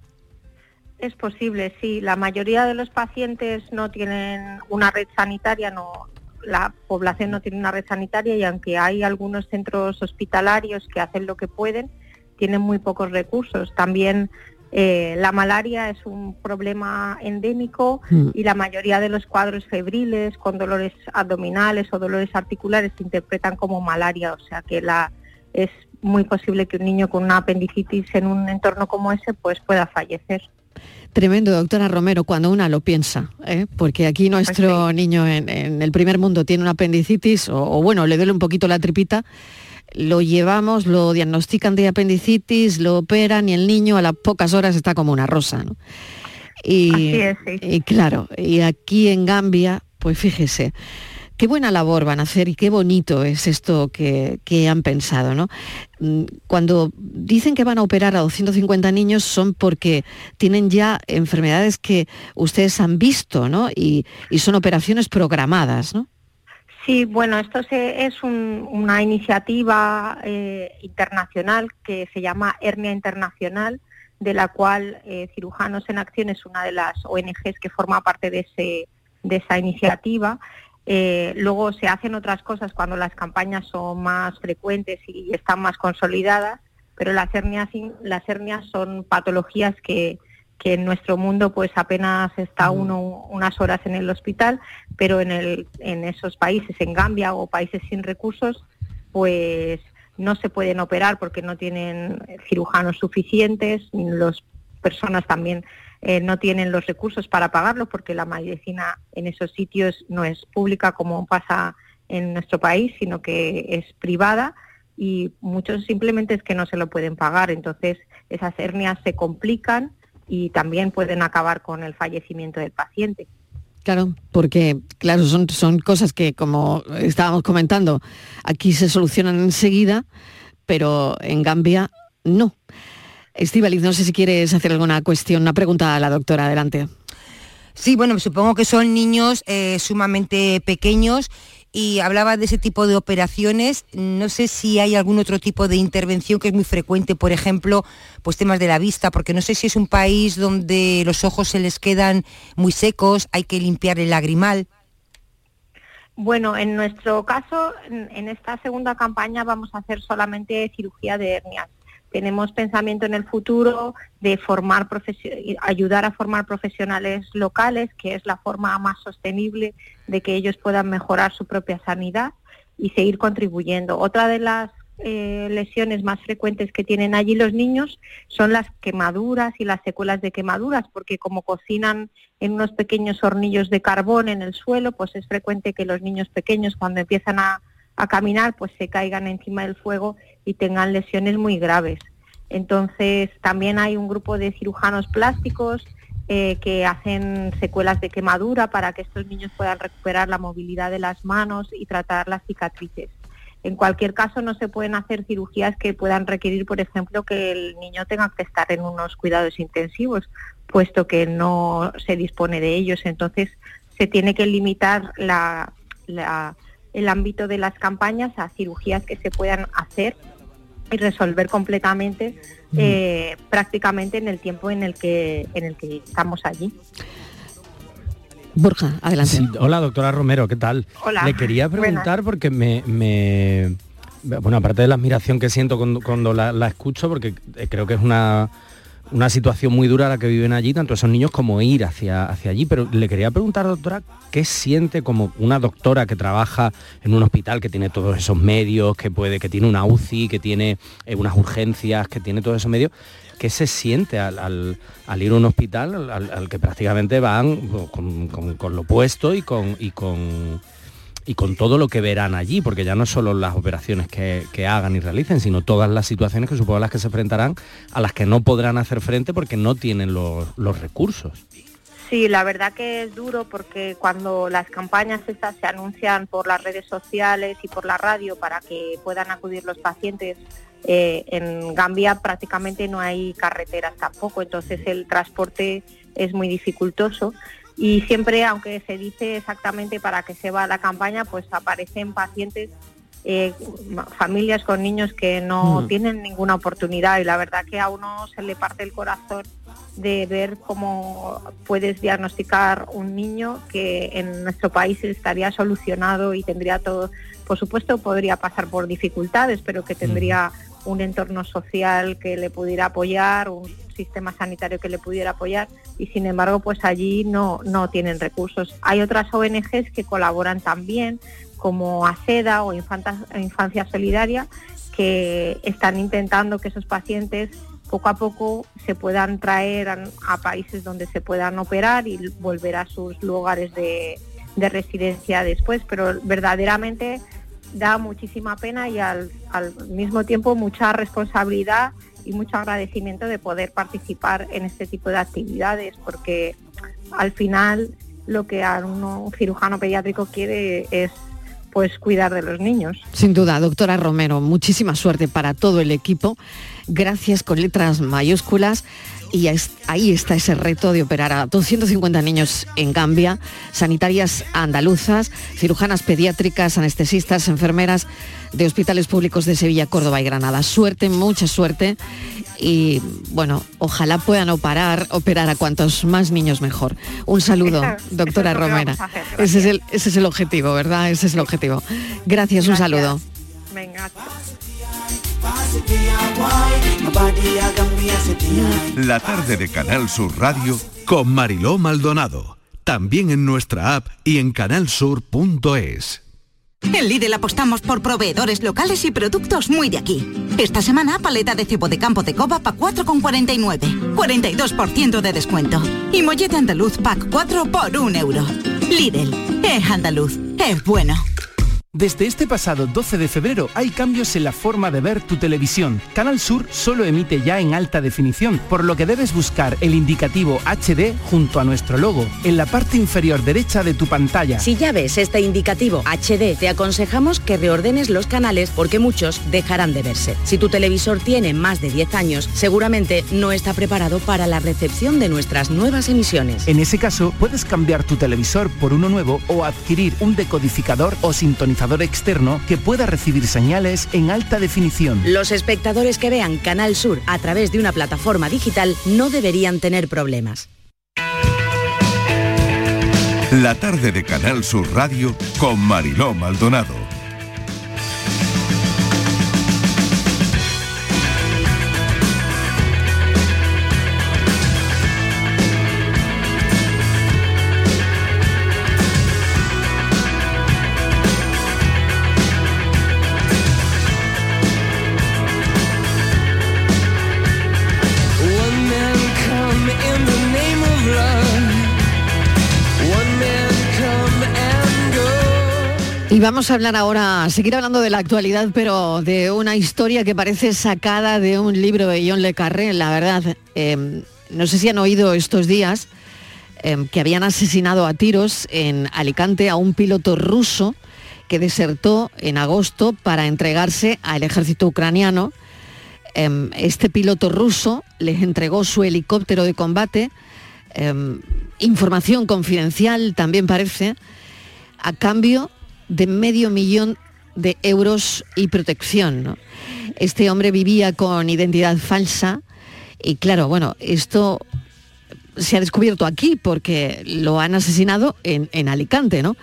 Speaker 19: Es posible, sí. La mayoría de los pacientes no tienen una red sanitaria, no, la población no tiene una red sanitaria y aunque hay algunos centros hospitalarios que hacen lo que pueden, tienen muy pocos recursos. También eh, la malaria es un problema endémico
Speaker 7: Mm.
Speaker 19: y la mayoría de los cuadros febriles con dolores abdominales o dolores articulares se interpretan como malaria, o sea que la es muy posible que un niño con una apendicitis en un entorno como ese pues pueda fallecer.
Speaker 7: Tremendo, doctora Romero, cuando una lo piensa, ¿eh? porque aquí nuestro niño en, en el primer mundo tiene una apendicitis o, o, bueno, le duele un poquito la tripita, lo llevamos, lo diagnostican de apendicitis, lo operan y el niño a las pocas horas está como una rosa. ¿no? Y,
Speaker 19: Así es, sí.
Speaker 7: y claro, y aquí en Gambia, pues fíjese, qué buena labor van a hacer y qué bonito es esto que, que han pensado, ¿no? Mm, Cuando dicen que van a operar a 250 niños son porque tienen ya enfermedades que ustedes han visto, ¿no? Y, y son operaciones programadas, ¿no?
Speaker 19: Sí, bueno, esto se- es un- una iniciativa eh, internacional que se llama Hernia Internacional, de la cual eh, Cirujanos en Acción es una de las ONGs que forma parte de, ese, de esa iniciativa. Eh, luego se hacen otras cosas cuando las campañas son más frecuentes y están más consolidadas, pero las hernias, las hernias son patologías que, que en nuestro mundo pues apenas está uno unas horas en el hospital, pero en, el, en esos países, en Gambia o países sin recursos, pues no se pueden operar porque no tienen cirujanos suficientes, las personas también eh, no tienen los recursos para pagarlo porque la medicina en esos sitios no es pública como pasa en nuestro país, sino que es privada y muchos simplemente es que no se lo pueden pagar. Entonces esas hernias se complican y también pueden acabar con el fallecimiento del paciente.
Speaker 7: Claro, porque claro, son, son cosas que como estábamos comentando, aquí se solucionan enseguida, pero en Gambia no. Estivaliz, no sé si quieres hacer alguna cuestión, una pregunta a la doctora, adelante.
Speaker 18: Sí, bueno, supongo que son niños eh, sumamente pequeños y hablaba de ese tipo de operaciones. No sé si hay algún otro tipo de intervención que es muy frecuente, por ejemplo, pues temas de la vista, porque no sé si es un país donde los ojos se les quedan muy secos, hay que limpiar el lagrimal.
Speaker 19: Bueno, en nuestro caso, en, esta segunda campaña vamos a hacer solamente cirugía de hernias. Tenemos pensamiento en el futuro de formar ayudar a formar profesionales locales, que es la forma más sostenible de que ellos puedan mejorar su propia sanidad y seguir contribuyendo. Otra de las eh, lesiones más frecuentes que tienen allí los niños son las quemaduras y las secuelas de quemaduras, porque como cocinan en unos pequeños hornillos de carbón en el suelo, pues es frecuente que los niños pequeños cuando empiezan a, a caminar, pues se caigan encima del fuego y tengan lesiones muy graves. Entonces, también hay un grupo de cirujanos plásticos eh, que hacen secuelas de quemadura para que estos niños puedan recuperar la movilidad de las manos y tratar las cicatrices. En cualquier caso, no se pueden hacer cirugías que puedan requerir, por ejemplo, que el niño tenga que estar en unos cuidados intensivos, puesto que no se dispone de ellos. Entonces, se tiene que limitar la- la- el ámbito de las campañas a cirugías que se puedan hacer y resolver completamente eh, prácticamente en el tiempo en el que en el que estamos allí.
Speaker 7: Borja, adelante.
Speaker 9: Sí, hola, doctora Romero, ¿qué tal?
Speaker 19: Hola,
Speaker 9: Le quería
Speaker 19: buenas.
Speaker 9: preguntar porque me, me- Bueno, aparte de la admiración que siento cuando, cuando la, la escucho, porque eh, creo que es una, una situación muy dura la que viven allí, tanto esos niños como ir hacia, hacia allí. Pero le quería preguntar, doctora, ¿qué siente como una doctora que trabaja en un hospital que tiene todos esos medios, que puede, que tiene una UCI, que tiene eh, unas urgencias, que tiene todos esos medios? ¿Qué se siente al, al- ir a un hospital al, que prácticamente van con, con- con lo puesto y, con, y con todo lo que verán allí? Porque ya no solo las operaciones que, que hagan y realicen, sino todas las situaciones que supongo las que se enfrentarán, a las que no podrán hacer frente porque no tienen los, los recursos.
Speaker 19: Sí, la verdad que es duro porque cuando las campañas estas se anuncian por las redes sociales y por la radio para que puedan acudir los pacientes, eh, en Gambia prácticamente no hay carreteras tampoco, entonces el transporte es muy dificultoso y siempre, aunque se dice exactamente para qué se va la campaña, pues aparecen pacientes, eh, familias con niños que no
Speaker 20: Mm.
Speaker 19: tienen ninguna oportunidad y la verdad que a uno se le parte el corazón de ver cómo puedes diagnosticar un niño que en nuestro país estaría solucionado y tendría todo, por supuesto podría pasar por dificultades, pero que tendría un entorno social que le pudiera apoyar, un sistema sanitario que le pudiera apoyar y sin embargo pues allí no, no tienen recursos. Hay otras ONGs que colaboran también como ASEDA o Infancia Solidaria que están intentando que esos pacientes poco a poco se puedan traer a, países donde se puedan operar y volver a sus lugares de residencia después, pero verdaderamente da muchísima pena y al, mismo tiempo mucha responsabilidad y mucho agradecimiento de poder participar en este tipo de actividades, porque al final lo que a un cirujano pediátrico quiere es pues cuidar de los niños.
Speaker 7: Sin duda, doctora Romero, muchísima suerte para todo el equipo. Gracias con letras mayúsculas y ahí está ese reto de operar a 250 niños en Gambia, sanitarias andaluzas, cirujanas pediátricas, anestesistas, enfermeras de hospitales públicos de Sevilla, Córdoba y Granada. Suerte, mucha suerte y bueno, ojalá puedan operar, operar a cuantos más niños mejor. Un saludo, [LAUGHS] doctora Romera. ese, es el, ese es el objetivo, ¿verdad? Ese es el objetivo. Gracias, un saludo.
Speaker 3: La tarde de Canal Sur Radio con Mariló Maldonado. También en nuestra app y en canalsur.es.
Speaker 20: En Lidl apostamos por proveedores locales y productos muy de aquí. Esta semana, paleta de cebo de campo de coba pa 4,49. 42% de descuento. Y mollete andaluz pack 4 por 1 euro. Lidl, es andaluz, es bueno.
Speaker 10: Desde este pasado 12 de febrero hay cambios en la forma de ver tu televisión. Canal Sur solo emite ya en alta definición, por lo que debes buscar el indicativo HD junto a nuestro logo, en la parte inferior derecha de tu pantalla.
Speaker 21: Si ya ves este indicativo HD, te aconsejamos que reordenes los canales porque muchos dejarán de verse. Si tu televisor tiene más de 10 años, seguramente no está preparado para la recepción de nuestras nuevas emisiones.
Speaker 10: En ese caso, puedes cambiar tu televisor por uno nuevo o adquirir un decodificador o sintonizador externo que pueda recibir señales en alta definición.
Speaker 21: Los espectadores que vean Canal Sur a través de una plataforma digital no deberían tener problemas.
Speaker 3: La tarde de Canal Sur Radio con Mariló Maldonado.
Speaker 7: Y vamos a hablar ahora, seguir hablando de la actualidad, pero de una historia que parece sacada de un libro de John Le Carré, la verdad. Em, no sé si han oído estos días em, que habían asesinado a tiros en Alicante a un piloto ruso que desertó en agosto para entregarse al ejército ucraniano. Em, este piloto ruso les entregó su helicóptero de combate, información confidencial también parece, a cambio de medio millón de euros y protección. Este hombre vivía con identidad falsa y claro, bueno, esto se ha descubierto aquí porque lo han asesinado en, Alicante, ¿no?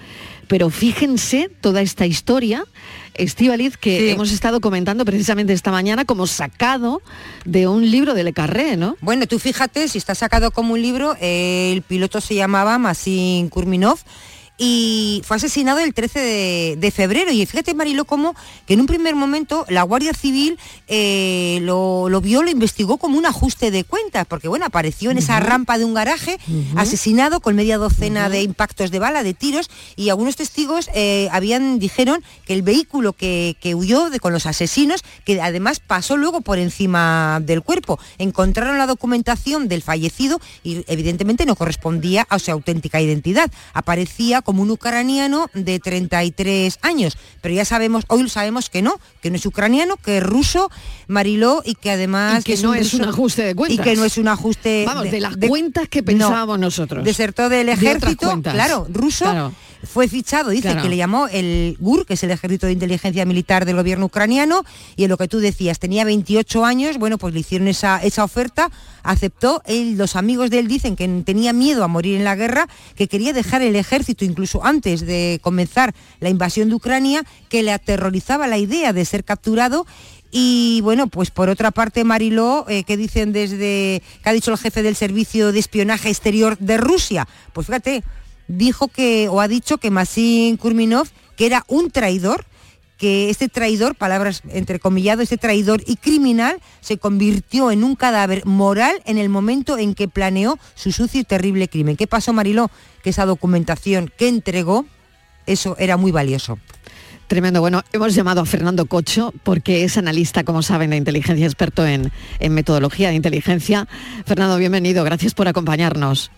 Speaker 7: Pero fíjense toda esta historia, Estivaliz, que hemos estado comentando precisamente esta mañana como sacado de un libro de Le Carré, ¿no?
Speaker 18: Bueno, tú fíjate, si está sacado como un libro, el piloto se llamaba Masin Kurminov y fue asesinado el 13 de, febrero. Y fíjate, Marilo, como que en un primer momento la Guardia Civil eh, lo, vio, lo investigó como un ajuste de cuentas, porque bueno, apareció en esa rampa de un garaje, asesinado con media docena de impactos de bala, de tiros, y algunos testigos eh, habían, dijeron que el vehículo que, huyó de, con los asesinos, que además pasó luego por encima del cuerpo. Encontraron la documentación del fallecido y evidentemente no correspondía a su auténtica identidad. Aparecía como un ucraniano de 33 años. Pero ya sabemos, hoy sabemos que no, que no es ucraniano, que es ruso, Mariló, y que además...
Speaker 7: que no es un ajuste de cuentas.
Speaker 18: Y que no es un ajuste...
Speaker 7: Vamos, de, las cuentas que pensábamos nosotros.
Speaker 18: Desertó del ejército, claro, ruso. fue fichado, dice que le llamó el GUR, que es el Ejército de Inteligencia Militar del gobierno ucraniano, y en lo que tú decías, tenía 28 años, bueno, pues le hicieron esa, esa oferta, aceptó, él, los amigos de él dicen que tenía miedo a morir en la guerra, que quería dejar el ejército incluso antes de comenzar la invasión de Ucrania, que le aterrorizaba la idea de ser capturado y bueno, pues por otra parte, Mariló, eh, ¿qué dicen desde, qué ha dicho el jefe del Servicio de Espionaje Exterior de Rusia? Pues fíjate, dijo que, o ha dicho que Masin Kurminov, que era un traidor, que este traidor, palabras entrecomillado, este traidor y criminal se convirtió en un cadáver moral en el momento en que planeó su sucio y terrible crimen. ¿Qué pasó, Mariló? Que esa documentación que entregó, eso era muy valioso.
Speaker 7: Tremendo. Bueno, hemos llamado a Fernando Cocho porque es analista, como saben, de inteligencia, experto en, metodología de inteligencia. Fernando, bienvenido. Gracias por acompañarnos.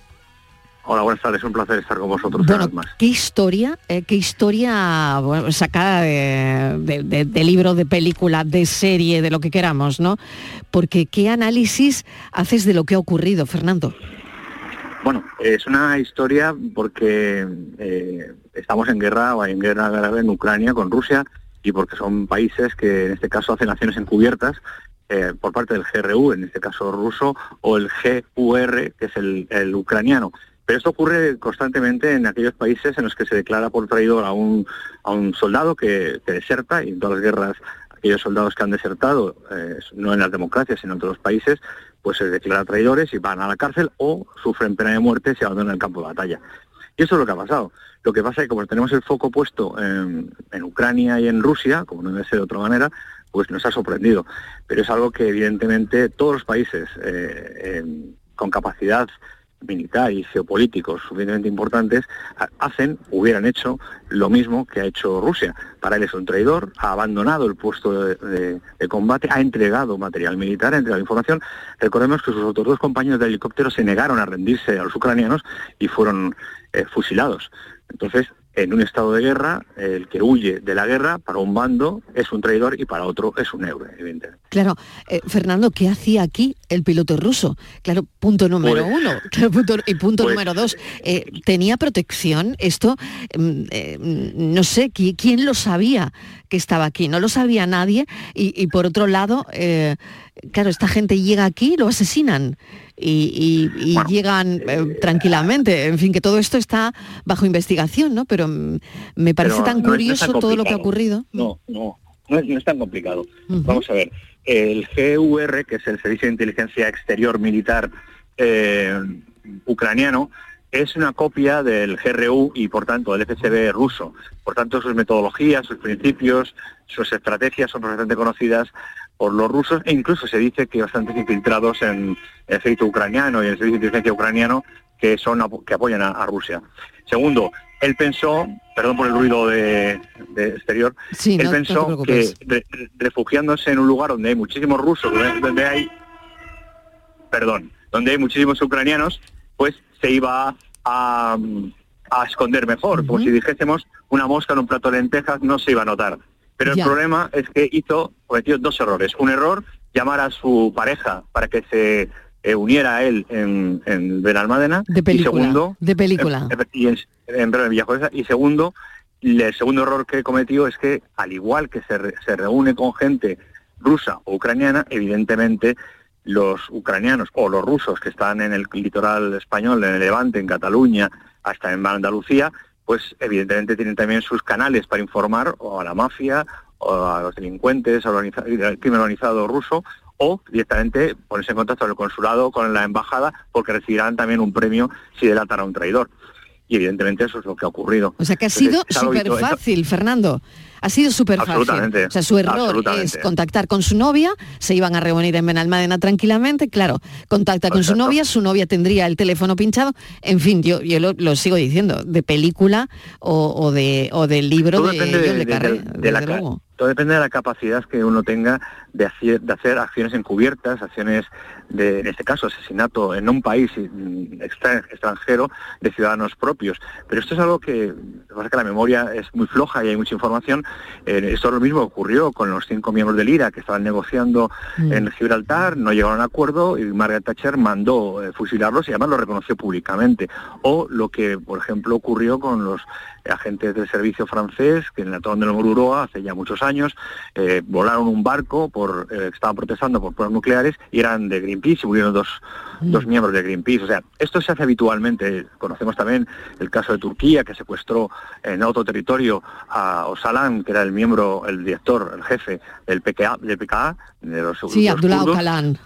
Speaker 22: Hola, buenas tardes. Un placer estar con vosotros vez más.
Speaker 7: ¿Qué historia, eh, qué historia sacada de, de, libro, de película, de serie, de lo que queramos, ¿no? Porque ¿qué análisis haces de lo que ha ocurrido, Fernando?
Speaker 22: Bueno, es una historia porque eh, estamos en guerra o en guerra grave en Ucrania con Rusia y porque son países que en este caso hacen acciones encubiertas eh, por parte del GRU, en este caso ruso, o el GUR, que es el, ucraniano. Pero esto ocurre constantemente en aquellos países en los que se declara por traidor a un, a un soldado que, deserta, y en todas las guerras aquellos soldados que han desertado, eh, no en las democracias, sino en otros países, pues se declaran traidores y van a la cárcel o sufren pena de muerte si abandonan el campo de batalla. Y eso es lo que ha pasado. Lo que pasa es que como tenemos el foco puesto en, Ucrania y en Rusia, como no debe ser de otra manera, pues nos ha sorprendido. Pero es algo que evidentemente todos los países eh, con capacidad militar y geopolíticos suficientemente importantes hacen, hubieran hecho lo mismo que ha hecho Rusia. Para él es un traidor, ha abandonado el puesto de, combate, ha entregado material militar, ha entregado información. Recordemos que sus otros dos compañeros de helicóptero se negaron a rendirse a los ucranianos y fueron eh, fusilados. Entonces, en un estado de guerra, el que huye de la guerra para un bando es un traidor y para otro es un héroe, evidentemente.
Speaker 7: Claro, eh, Fernando, ¿qué hacía aquí el piloto ruso? Claro, punto número pues uno. [LAUGHS] y punto pues número dos, eh, ¿tenía protección? Esto, mm, eh, no sé, ¿quién lo sabía que estaba aquí? No lo sabía nadie. Y, por otro lado, claro, esta gente llega aquí, lo asesinan y, llegan eh, tranquilamente. En fin, que todo esto está bajo investigación, ¿no? Pero mm, me parece tan curioso todo lo que ha ocurrido.
Speaker 22: No, no, no es, tan complicado. Vamos a ver, el GUR, que es el Servicio de Inteligencia Exterior Militar eh, ucraniano, es una copia del GRU y por tanto del FSB ruso. Por tanto, sus metodologías, sus principios, sus estrategias son bastante conocidas por los rusos e incluso se dice que bastantes infiltrados en el ejército ucraniano y el servicio de inteligencia ucraniano que son que apoyan a, Rusia. Segundo, él pensó, perdón por el ruido de, exterior, él pensó que refugiándose en un lugar donde hay muchísimos rusos, donde, hay, perdón, donde hay muchísimos ucranianos, pues se iba a, esconder mejor. Como si dijésemos una mosca en un plato de lentejas no se iba a notar. Pero el problema es que hizo, cometió dos errores. Un error, llamar a su pareja para que se eh, uniera a él en, en Benalmádena.
Speaker 7: De película.
Speaker 22: Y segundo,
Speaker 7: de película.
Speaker 22: y en, Y segundo, el segundo error que cometió es que, al igual que se, se reúne con gente rusa o ucraniana, evidentemente los ucranianos o los rusos que están en el litoral español, en el Levante, en Cataluña, hasta en Andalucía, pues evidentemente tienen también sus canales para informar o a la mafia o a los delincuentes, al crimen organizado ruso, o directamente ponerse en contacto con el consulado, con la embajada, porque recibirán también un premio si delatan a un traidor. Y evidentemente eso es lo que ha ocurrido.
Speaker 7: O sea que ha sido súper fácil, Fernando. Ha sido súper fácil. O sea, su error es contactar con su novia, se iban a reunir en Benalmádena tranquilamente, claro, contacta con su novia, su novia tendría el teléfono pinchado, en fin, yo, yo lo, sigo diciendo, de película o, de, o del libro de,
Speaker 22: de, la, todo depende de la capacidad que uno tenga de hacer, de hacer acciones encubiertas, acciones de, en este caso, asesinato en un país mm, extranjero de ciudadanos propios. Pero esto es algo que, pasa que la memoria es muy floja y hay mucha información. Eh, esto es lo mismo ocurrió con los cinco miembros del IRA que estaban negociando mm. en Gibraltar, no llegaron a acuerdo y Margaret Thatcher mandó eh, fusilarlos y además lo reconoció públicamente. O lo que, por ejemplo, ocurrió con los agentes del servicio francés que en el atolón de Mururoa hace ya muchos años eh, volaron un barco por eh, estaban protestando por pruebas nucleares y eran de Greenpeace y murieron dos, mm. dos miembros de Greenpeace. O sea, esto se hace habitualmente. Conocemos también el caso de Turquía que secuestró en otro territorio a Osalan, que era el miembro, el director, el jefe del PKA, del PKA de los
Speaker 7: Sí, Abdullah Ocalan.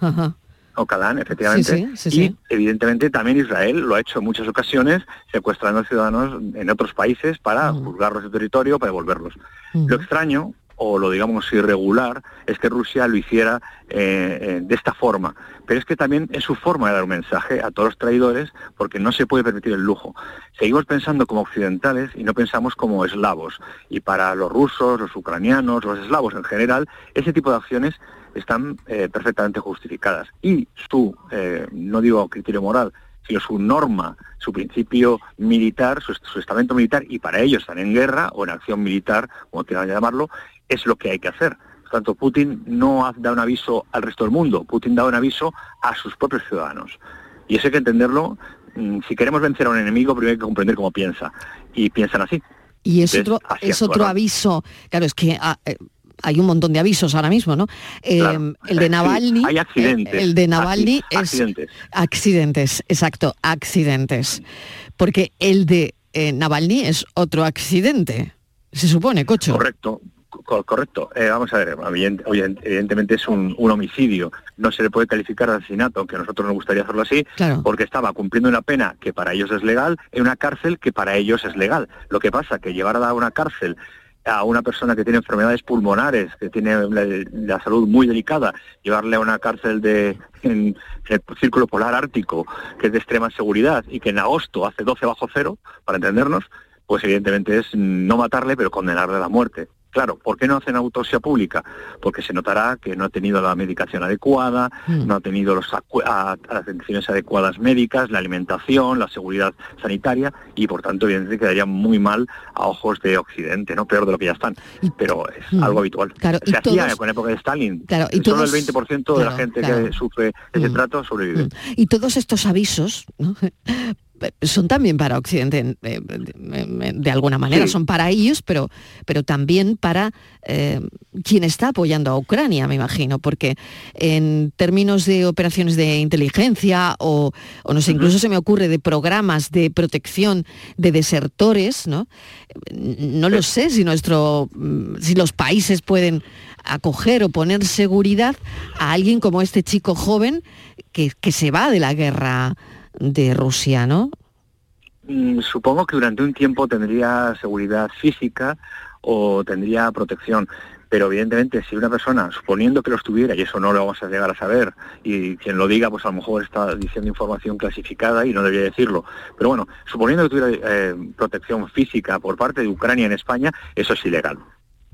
Speaker 22: Ocalán, efectivamente. y evidentemente también Israel lo ha hecho en muchas ocasiones, secuestrando ciudadanos en otros países para juzgarlos de territorio, para devolverlos. Lo extraño, o lo digamos irregular, es que Rusia lo hiciera eh, eh, de esta forma. Pero es que también es su forma de dar un mensaje a todos los traidores, porque no se puede permitir el lujo. Seguimos pensando como occidentales y no pensamos como eslavos. Y para los rusos, los ucranianos, los eslavos en general, ese tipo de acciones están eh, perfectamente justificadas. Y su, eh, no digo criterio moral, sino su norma, su principio militar, su, estamento militar, y para ellos están en guerra o en acción militar, como quieran llamarlo, es lo que hay que hacer. Por tanto, Putin no da un aviso al resto del mundo, Putin da un aviso a sus propios ciudadanos. Y eso hay que entenderlo. Mm, si queremos vencer a un enemigo, primero hay que comprender cómo piensa. Y piensan así.
Speaker 7: Y es otro, es otro aviso, claro, es que ah, eh, hay un montón de avisos ahora mismo, ¿no?
Speaker 22: Em,
Speaker 7: el de Navalny,
Speaker 22: hay accidentes,
Speaker 7: el de Navalny es
Speaker 22: accidentes.
Speaker 7: accidentes, exacto, accidentes, porque el de eh, Navalny es otro accidente, se supone, cocho.
Speaker 22: Correcto. correcto. Eh, vamos a ver, evidentemente es un, homicidio, no se le puede calificar de asesinato, aunque a nosotros nos gustaría hacerlo así, porque estaba cumpliendo una pena que para ellos es legal en una cárcel que para ellos es legal. Lo que pasa que llevar a una cárcel a una persona que tiene enfermedades pulmonares, que tiene la, salud muy delicada, llevarle a una cárcel de en, el círculo polar ártico, que es de extrema seguridad y que en agosto hace 12 bajo cero, para entendernos, pues evidentemente es no matarle, pero condenarle a la muerte. Claro, ¿por qué no hacen autopsia pública? Porque se notará que no ha tenido la medicación adecuada, mm. no ha tenido las atenciones adecuadas médicas, la alimentación, la seguridad sanitaria y por tanto evidentemente quedaría muy mal a ojos de Occidente, no peor de lo que ya están. Pero es mm. algo habitual. se hacía con época de Stalin.
Speaker 7: Claro, y
Speaker 22: Solo el 20% de la gente que sufre ese mm. trato sobrevive.
Speaker 7: Y todos estos avisos son también para Occidente de, alguna manera, son para ellos, pero, pero también para eh, quien está apoyando a Ucrania, me imagino, porque en términos de operaciones de inteligencia o, no sé, incluso se me ocurre de programas de protección de desertores, ¿no? No lo sé si nuestro, si los países pueden acoger o poner seguridad a alguien como este chico joven que, que se va de la guerra de Rusia, ¿no?
Speaker 22: Mm, supongo que durante un tiempo tendría seguridad física o tendría protección. Pero evidentemente si una persona, suponiendo que lo estuviera, y eso no lo vamos a llegar a saber, y quien lo diga, pues a lo mejor está diciendo información clasificada y no debería decirlo. Pero bueno, suponiendo que tuviera eh, protección física por parte de Ucrania en España, eso es ilegal.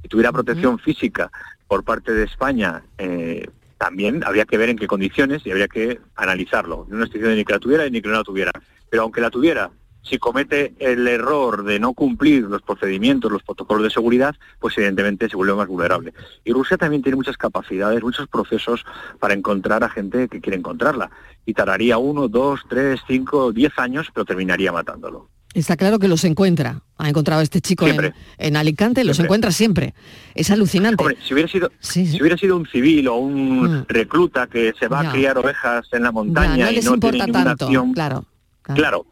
Speaker 22: Si tuviera protección física por parte de España, eh, también habría que ver en qué condiciones y habría que analizarlo. No estoy diciendo ni que la tuviera ni que no la tuviera. Pero aunque la tuviera, si comete el error de no cumplir los procedimientos, los protocolos de seguridad, pues evidentemente se vuelve más vulnerable. Y Rusia también tiene muchas capacidades, muchos procesos para encontrar a gente que quiere encontrarla. Y tardaría uno, dos, tres, cinco, diez años, pero terminaría matándolo.
Speaker 7: Está claro que los encuentra. Ha encontrado a este chico en, Alicante, los encuentra siempre. Es alucinante.
Speaker 22: si hubiera sido, si hubiera sido un civil o un mm. recluta que se va a criar ovejas en la montaña y no tiene ninguna acción,
Speaker 7: claro,
Speaker 22: claro Claro,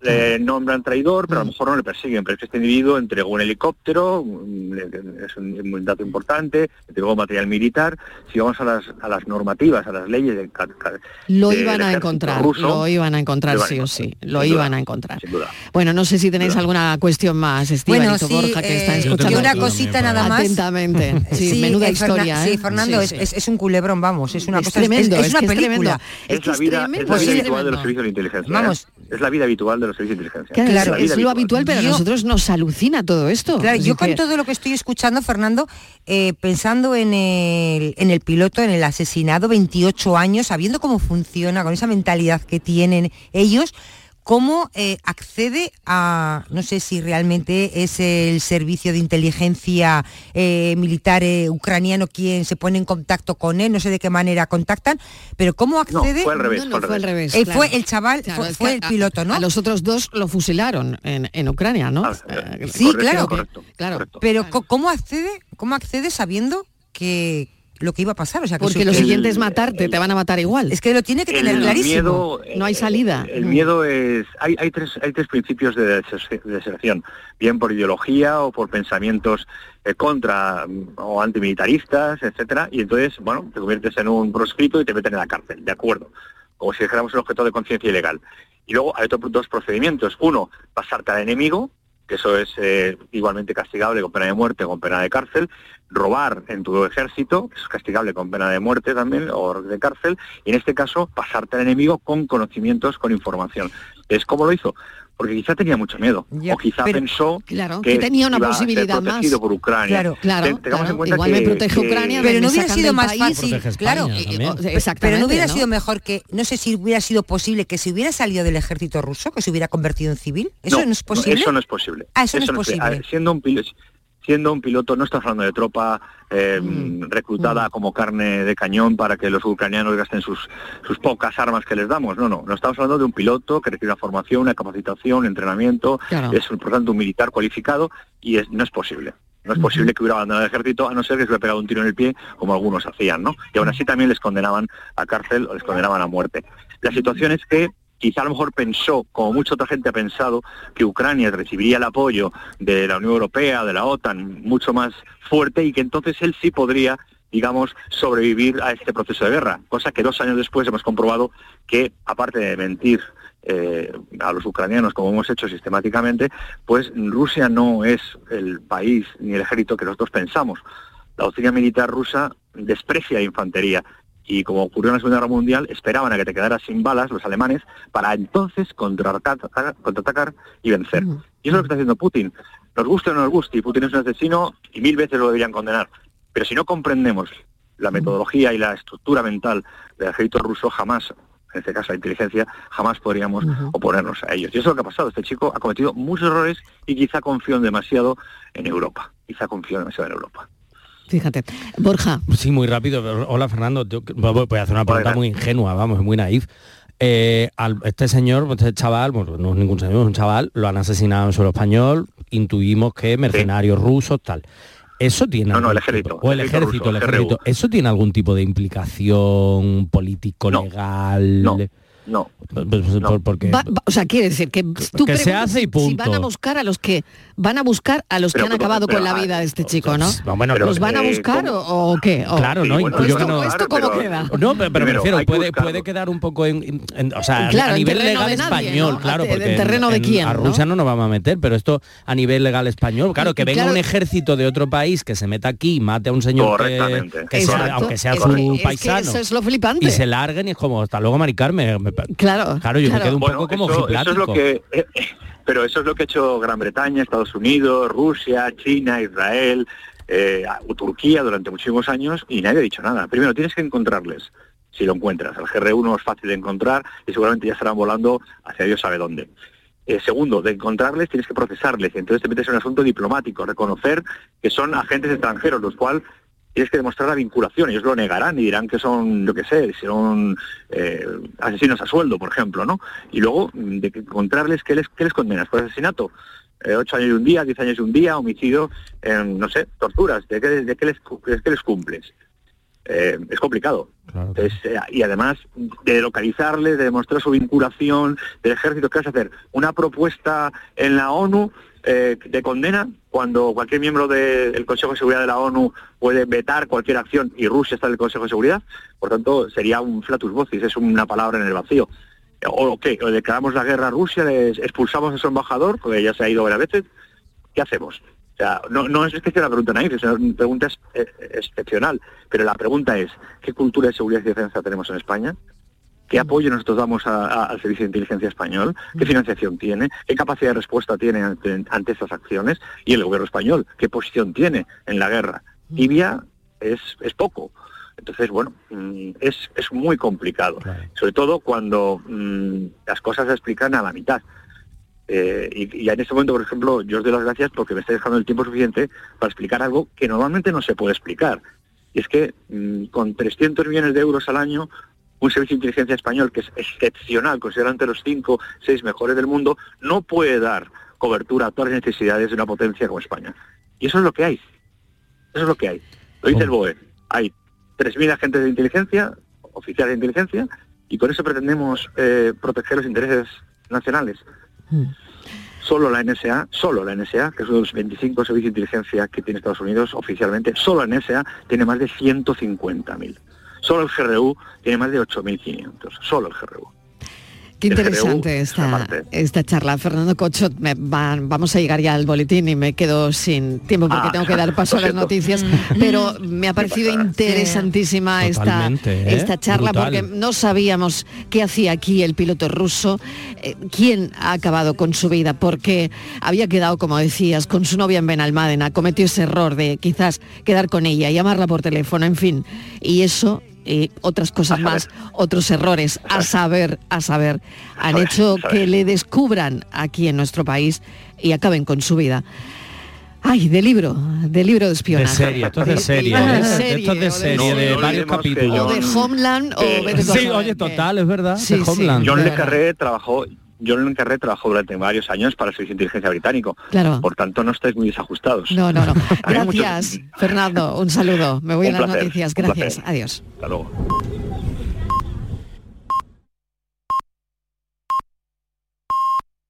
Speaker 22: le nombran traidor, pero a lo mm. mejor no le persiguen, pero es que este individuo entregó un helicóptero, es un, dato importante, entregó material militar, si vamos a las, a las normativas, a las leyes del
Speaker 7: Lo iban a encontrar, lo iban a encontrar sí o sí, lo iban a encontrar.
Speaker 22: Sin duda.
Speaker 7: Bueno, no sé si tenéis alguna cuestión más, Esteban
Speaker 18: bueno,
Speaker 7: Borja, que está
Speaker 18: eh,
Speaker 7: escuchando.
Speaker 18: una cosita nada más.
Speaker 7: Atentamente, [LAUGHS] sí, menuda eh, historia.
Speaker 18: Sí, ¿eh? Fernando, Es, un culebrón, vamos, es una
Speaker 7: es
Speaker 18: cosa,
Speaker 7: tremendo,
Speaker 18: es, una película.
Speaker 22: Es, la vida, es la vida habitual de los servicios de inteligencia. Vamos. Es la vida habitual de los servicios de inteligencia.
Speaker 7: Claro, es, lo habitual, pero a nosotros nos alucina todo esto.
Speaker 18: Claro, yo con todo lo que estoy escuchando, Fernando, eh, pensando en el, en el piloto, en el asesinado, 28 años, sabiendo cómo funciona, con esa mentalidad que tienen ellos, cómo eh, accede a, no sé si realmente es el servicio de inteligencia eh, militar eh, ucraniano quien se pone en contacto con él, no sé de qué manera contactan, pero cómo accede...
Speaker 22: fue al revés.
Speaker 7: No, no, fue al revés.
Speaker 18: Eh,
Speaker 7: claro.
Speaker 18: Fue el chaval,
Speaker 7: Claro,
Speaker 18: fue, el
Speaker 7: a-
Speaker 18: piloto, ¿no?
Speaker 7: A los otros dos lo fusilaron en, en Ucrania, ¿no? Eh,
Speaker 18: Sí,
Speaker 22: correcto,
Speaker 18: claro.
Speaker 22: correcto,
Speaker 7: claro.
Speaker 18: Pero ¿cómo accede, cómo accede sabiendo que lo que iba a pasar? O sea, que
Speaker 7: Porque
Speaker 18: su-
Speaker 7: lo
Speaker 18: el-
Speaker 7: siguiente es matarte, te van a matar igual.
Speaker 18: Es que lo tiene que tener
Speaker 22: El
Speaker 18: clarísimo.
Speaker 22: miedo,
Speaker 7: no hay salida.
Speaker 22: El miedo es... Hay, hay, tres, hay tres principios de deser- deserción, bien por ideología o por pensamientos eh, contra mm, o antimilitaristas, etcétera, y entonces, bueno, te conviertes en un proscrito y te meten en la cárcel, de acuerdo, como si dijéramos un objeto de conciencia ilegal. Y luego hay otros dos procedimientos. Uno, pasarte al enemigo, que eso es eh, igualmente castigable con pena de muerte o con pena de cárcel, robar en tu ejército, que es castigable con pena de muerte también o de cárcel, y en este caso pasarte al enemigo con conocimientos, con información. Es como lo hizo, porque quizá tenía mucho miedo,
Speaker 7: Ya,
Speaker 22: o quizá
Speaker 7: pero-
Speaker 22: pensó
Speaker 7: Claro, que tenía una
Speaker 22: iba a ser
Speaker 7: posibilidad
Speaker 22: protegido
Speaker 7: más.
Speaker 22: por Ucrania.
Speaker 7: Claro, claro, claro.
Speaker 22: en cuenta
Speaker 7: Igual
Speaker 22: que-
Speaker 7: me protege
Speaker 22: que-
Speaker 7: Ucrania,
Speaker 18: pero no hubiera sido más
Speaker 7: país
Speaker 18: fácil, claro,
Speaker 7: exactamente,
Speaker 18: pero no hubiera
Speaker 7: ¿no?
Speaker 18: sido mejor que, no sé si hubiera sido posible que se hubiera salido del ejército ruso, que se hubiera convertido en civil. ¿Eso no, es posible?
Speaker 22: eso no es posible.
Speaker 18: Ah, eso no es posible.
Speaker 22: ver, siendo un piloto, siendo un piloto, no estás hablando de tropa eh,
Speaker 18: Mm.
Speaker 22: reclutada como carne de cañón para que los ucranianos gasten sus, sus pocas armas que les damos. No, no. No estamos hablando de un piloto que requiere una formación, una capacitación, un entrenamiento.
Speaker 7: Claro.
Speaker 22: Es, por tanto, un militar cualificado y es, no es posible. No es posible que hubiera abandonado el ejército a no ser que se hubiera pegado un tiro en el pie, como algunos hacían, ¿no? Y aún así también les condenaban a cárcel o les condenaban a muerte. La situación es que quizá a lo mejor pensó, como mucha otra gente ha pensado, que Ucrania recibiría el apoyo de la Unión Europea, de la OTAN, mucho más fuerte y que entonces él sí podría digamos, sobrevivir a este proceso de guerra, cosa que dos años después hemos comprobado que, aparte de mentir eh, a los ucranianos, como hemos hecho sistemáticamente, pues Rusia no es el país ni el ejército que nosotros pensamos. La doctrina militar rusa desprecia infantería y como ocurrió en la Segunda Guerra Mundial, esperaban a que te quedaras sin balas los alemanes para entonces contraatacar, contraatacar y vencer. Y eso es lo que está haciendo Putin. Nos guste o no nos guste, y Putin es un asesino y mil veces lo deberían condenar. Pero si no comprendemos la metodología y la estructura mental del ejército ruso, jamás, en este caso la inteligencia, jamás podríamos oponernos a ellos. Y eso es lo que ha pasado. Este chico ha cometido muchos errores y quizá confió demasiado en Europa. Quizá confió demasiado en Europa.
Speaker 7: Fíjate. Borja.
Speaker 9: Sí, muy rápido. Hola, Fernando. Yo voy a hacer una pregunta muy ingenua, vamos, muy naif. Eh, al- este señor, este chaval, bueno, no es ningún señor, es un chaval, lo han asesinado en suelo español, intuimos que mercenarios rusos, tal. Eso tiene
Speaker 22: No, no,
Speaker 9: algún
Speaker 22: el ejército,
Speaker 9: tipo- o el ejército, el ejército. ¿Eso tiene algún tipo de implicación político, legal?
Speaker 22: No, no.
Speaker 9: Por- porque
Speaker 7: Va- va- o sea, quiere decir que tú
Speaker 9: que se hace y
Speaker 7: si
Speaker 9: punto.
Speaker 7: van a buscar a los que van a buscar a los
Speaker 9: Pero,
Speaker 7: que han
Speaker 9: pero,
Speaker 7: acabado
Speaker 9: pero,
Speaker 7: con la vida de este chico, ¿no?
Speaker 9: bueno,
Speaker 7: ¿Los van a
Speaker 9: eh,
Speaker 7: buscar o, o qué? O-
Speaker 9: Claro, no,
Speaker 7: ¿O
Speaker 9: intuyo
Speaker 7: esto,
Speaker 9: que no.
Speaker 7: esto cómo queda?
Speaker 9: No, pero, pero me refiero, puede, puede quedar un poco en, en- o sea,
Speaker 7: Claro,
Speaker 9: a nivel
Speaker 7: terreno
Speaker 9: legal
Speaker 7: de nadie,
Speaker 9: español,
Speaker 7: ¿no?
Speaker 9: claro,
Speaker 7: ¿En
Speaker 9: porque
Speaker 7: terreno de
Speaker 9: en-
Speaker 7: quién,
Speaker 9: a? Rusia ¿no? nos vamos a meter, pero esto a nivel legal español, claro, que venga
Speaker 7: claro-
Speaker 9: un ejército de otro país que se meta aquí y mate a un señor que, aunque sea su paisano.
Speaker 7: eso es lo flipante.
Speaker 9: Y se larguen y es como, hasta luego, Mari Carmen.
Speaker 7: Claro,
Speaker 9: Claro, yo me
Speaker 7: claro.
Speaker 9: quedo un
Speaker 22: Bueno,
Speaker 9: poco como
Speaker 22: eso, eso es lo que eh, eh, pero eso es lo que ha hecho Gran Bretaña, Estados Unidos, Rusia, China, Israel, eh, Turquía durante muchísimos años y nadie ha dicho nada. Primero tienes que encontrarles, si lo encuentras. El GR1 es fácil de encontrar y seguramente ya estarán volando hacia Dios sabe dónde. Eh, segundo, de encontrarles tienes que procesarles. y Entonces te metes en un asunto diplomático, reconocer que son agentes extranjeros, los cuales tienes que demostrar la vinculación. Ellos lo negarán y dirán que son, yo qué sé, son eh, asesinos a sueldo, por ejemplo, ¿no? Y luego, mm, de que encontrarles, ¿qué les, qué les condenas? ¿Por asesinato? Eh, ocho años y un día, diez años y un día, homicidio, eh, no sé, torturas. ¿De qué, de qué les, de qué les cumples? Eh, es complicado. Entonces, eh, y además de localizarles, de demostrar su vinculación del ejército, ¿qué vas a hacer? Una propuesta en la ONU eh, de condena cuando cualquier miembro de- del Consejo de Seguridad de la ONU puede vetar cualquier acción y Rusia está en el Consejo de Seguridad. Por tanto, sería un flatus vocis, es una palabra en el vacío. ¿O qué? ¿O declaramos la guerra a Rusia? ¿Les expulsamos a su embajador? Porque ya se ha ido varias veces. ¿Qué hacemos? O sea, no, no es que sea una pregunta naif, es una pregunta ex- eh, excepcional. Pero la pregunta es, ¿qué cultura de seguridad y defensa tenemos en España? ¿Qué apoyo nosotros damos a- a- al Servicio de Inteligencia Español? ¿Qué financiación tiene? ¿Qué capacidad de respuesta tiene ante, ante estas acciones? Y el gobierno español, ¿qué posición tiene en la guerra? Libia es, es poco. Entonces, bueno, mm, es, es muy complicado, sobre todo cuando mm, las cosas se explican a la mitad. Eh, y, y, en este momento, por ejemplo, yo os doy las gracias porque me estáis dejando el tiempo suficiente para explicar algo que normalmente no se puede explicar. Y es que mm, con 300 millones de euros al año, un servicio de inteligencia español que es excepcional, considerado entre los 5, 6 mejores del mundo, no puede dar cobertura a todas las necesidades de una potencia como España. Y eso es lo que hay. Eso es lo que hay. Lo dice el BOE. Hay 3.000 agentes de inteligencia, oficiales de inteligencia, y con eso pretendemos eh, proteger los intereses nacionales. Mm. Solo la NSA, solo la NSA, que es uno de los 25 servicios de inteligencia que tiene Estados Unidos oficialmente, solo la NSA tiene más de 150.000. Solo el GRU tiene más de 8.500, solo el GRU.
Speaker 7: Qué interesante esta, esta charla. Fernando Cocho, me vamos a llegar ya al boletín y me quedo sin tiempo porque ah, tengo que dar paso a [LAUGHS] las noticias, [LAUGHS] pero me ha parecido interesantísima esta, ¿eh? esta charla porque no sabíamos qué hacía aquí el piloto ruso, eh, quién ha acabado con su vida, porque había quedado, como decías, con su novia en Benalmádena, cometió ese error de quizás quedar con ella, llamarla por teléfono, en fin, y eso y otras cosas más, otros errores, a saber, a saber, han hecho que le descubran aquí en nuestro país y acaben con su vida. Ay, de libro, de libro de espionaje.
Speaker 9: De serie, esto es de serie. De, serie esto es de serie, de, varios capítulos.
Speaker 7: O de Homeland o
Speaker 9: eh, Sí, oye, total, es verdad, de Homeland.
Speaker 22: John Le Carré trabajó, John Carré trabajó durante varios años para el Servicio de Inteligencia Británico.
Speaker 7: Claro.
Speaker 22: Por tanto, no estáis muy desajustados.
Speaker 7: No, no, no. [LAUGHS] Gracias, Fernando. Un saludo. Me voy a las noticias. Gracias. Adiós.
Speaker 22: Hasta luego.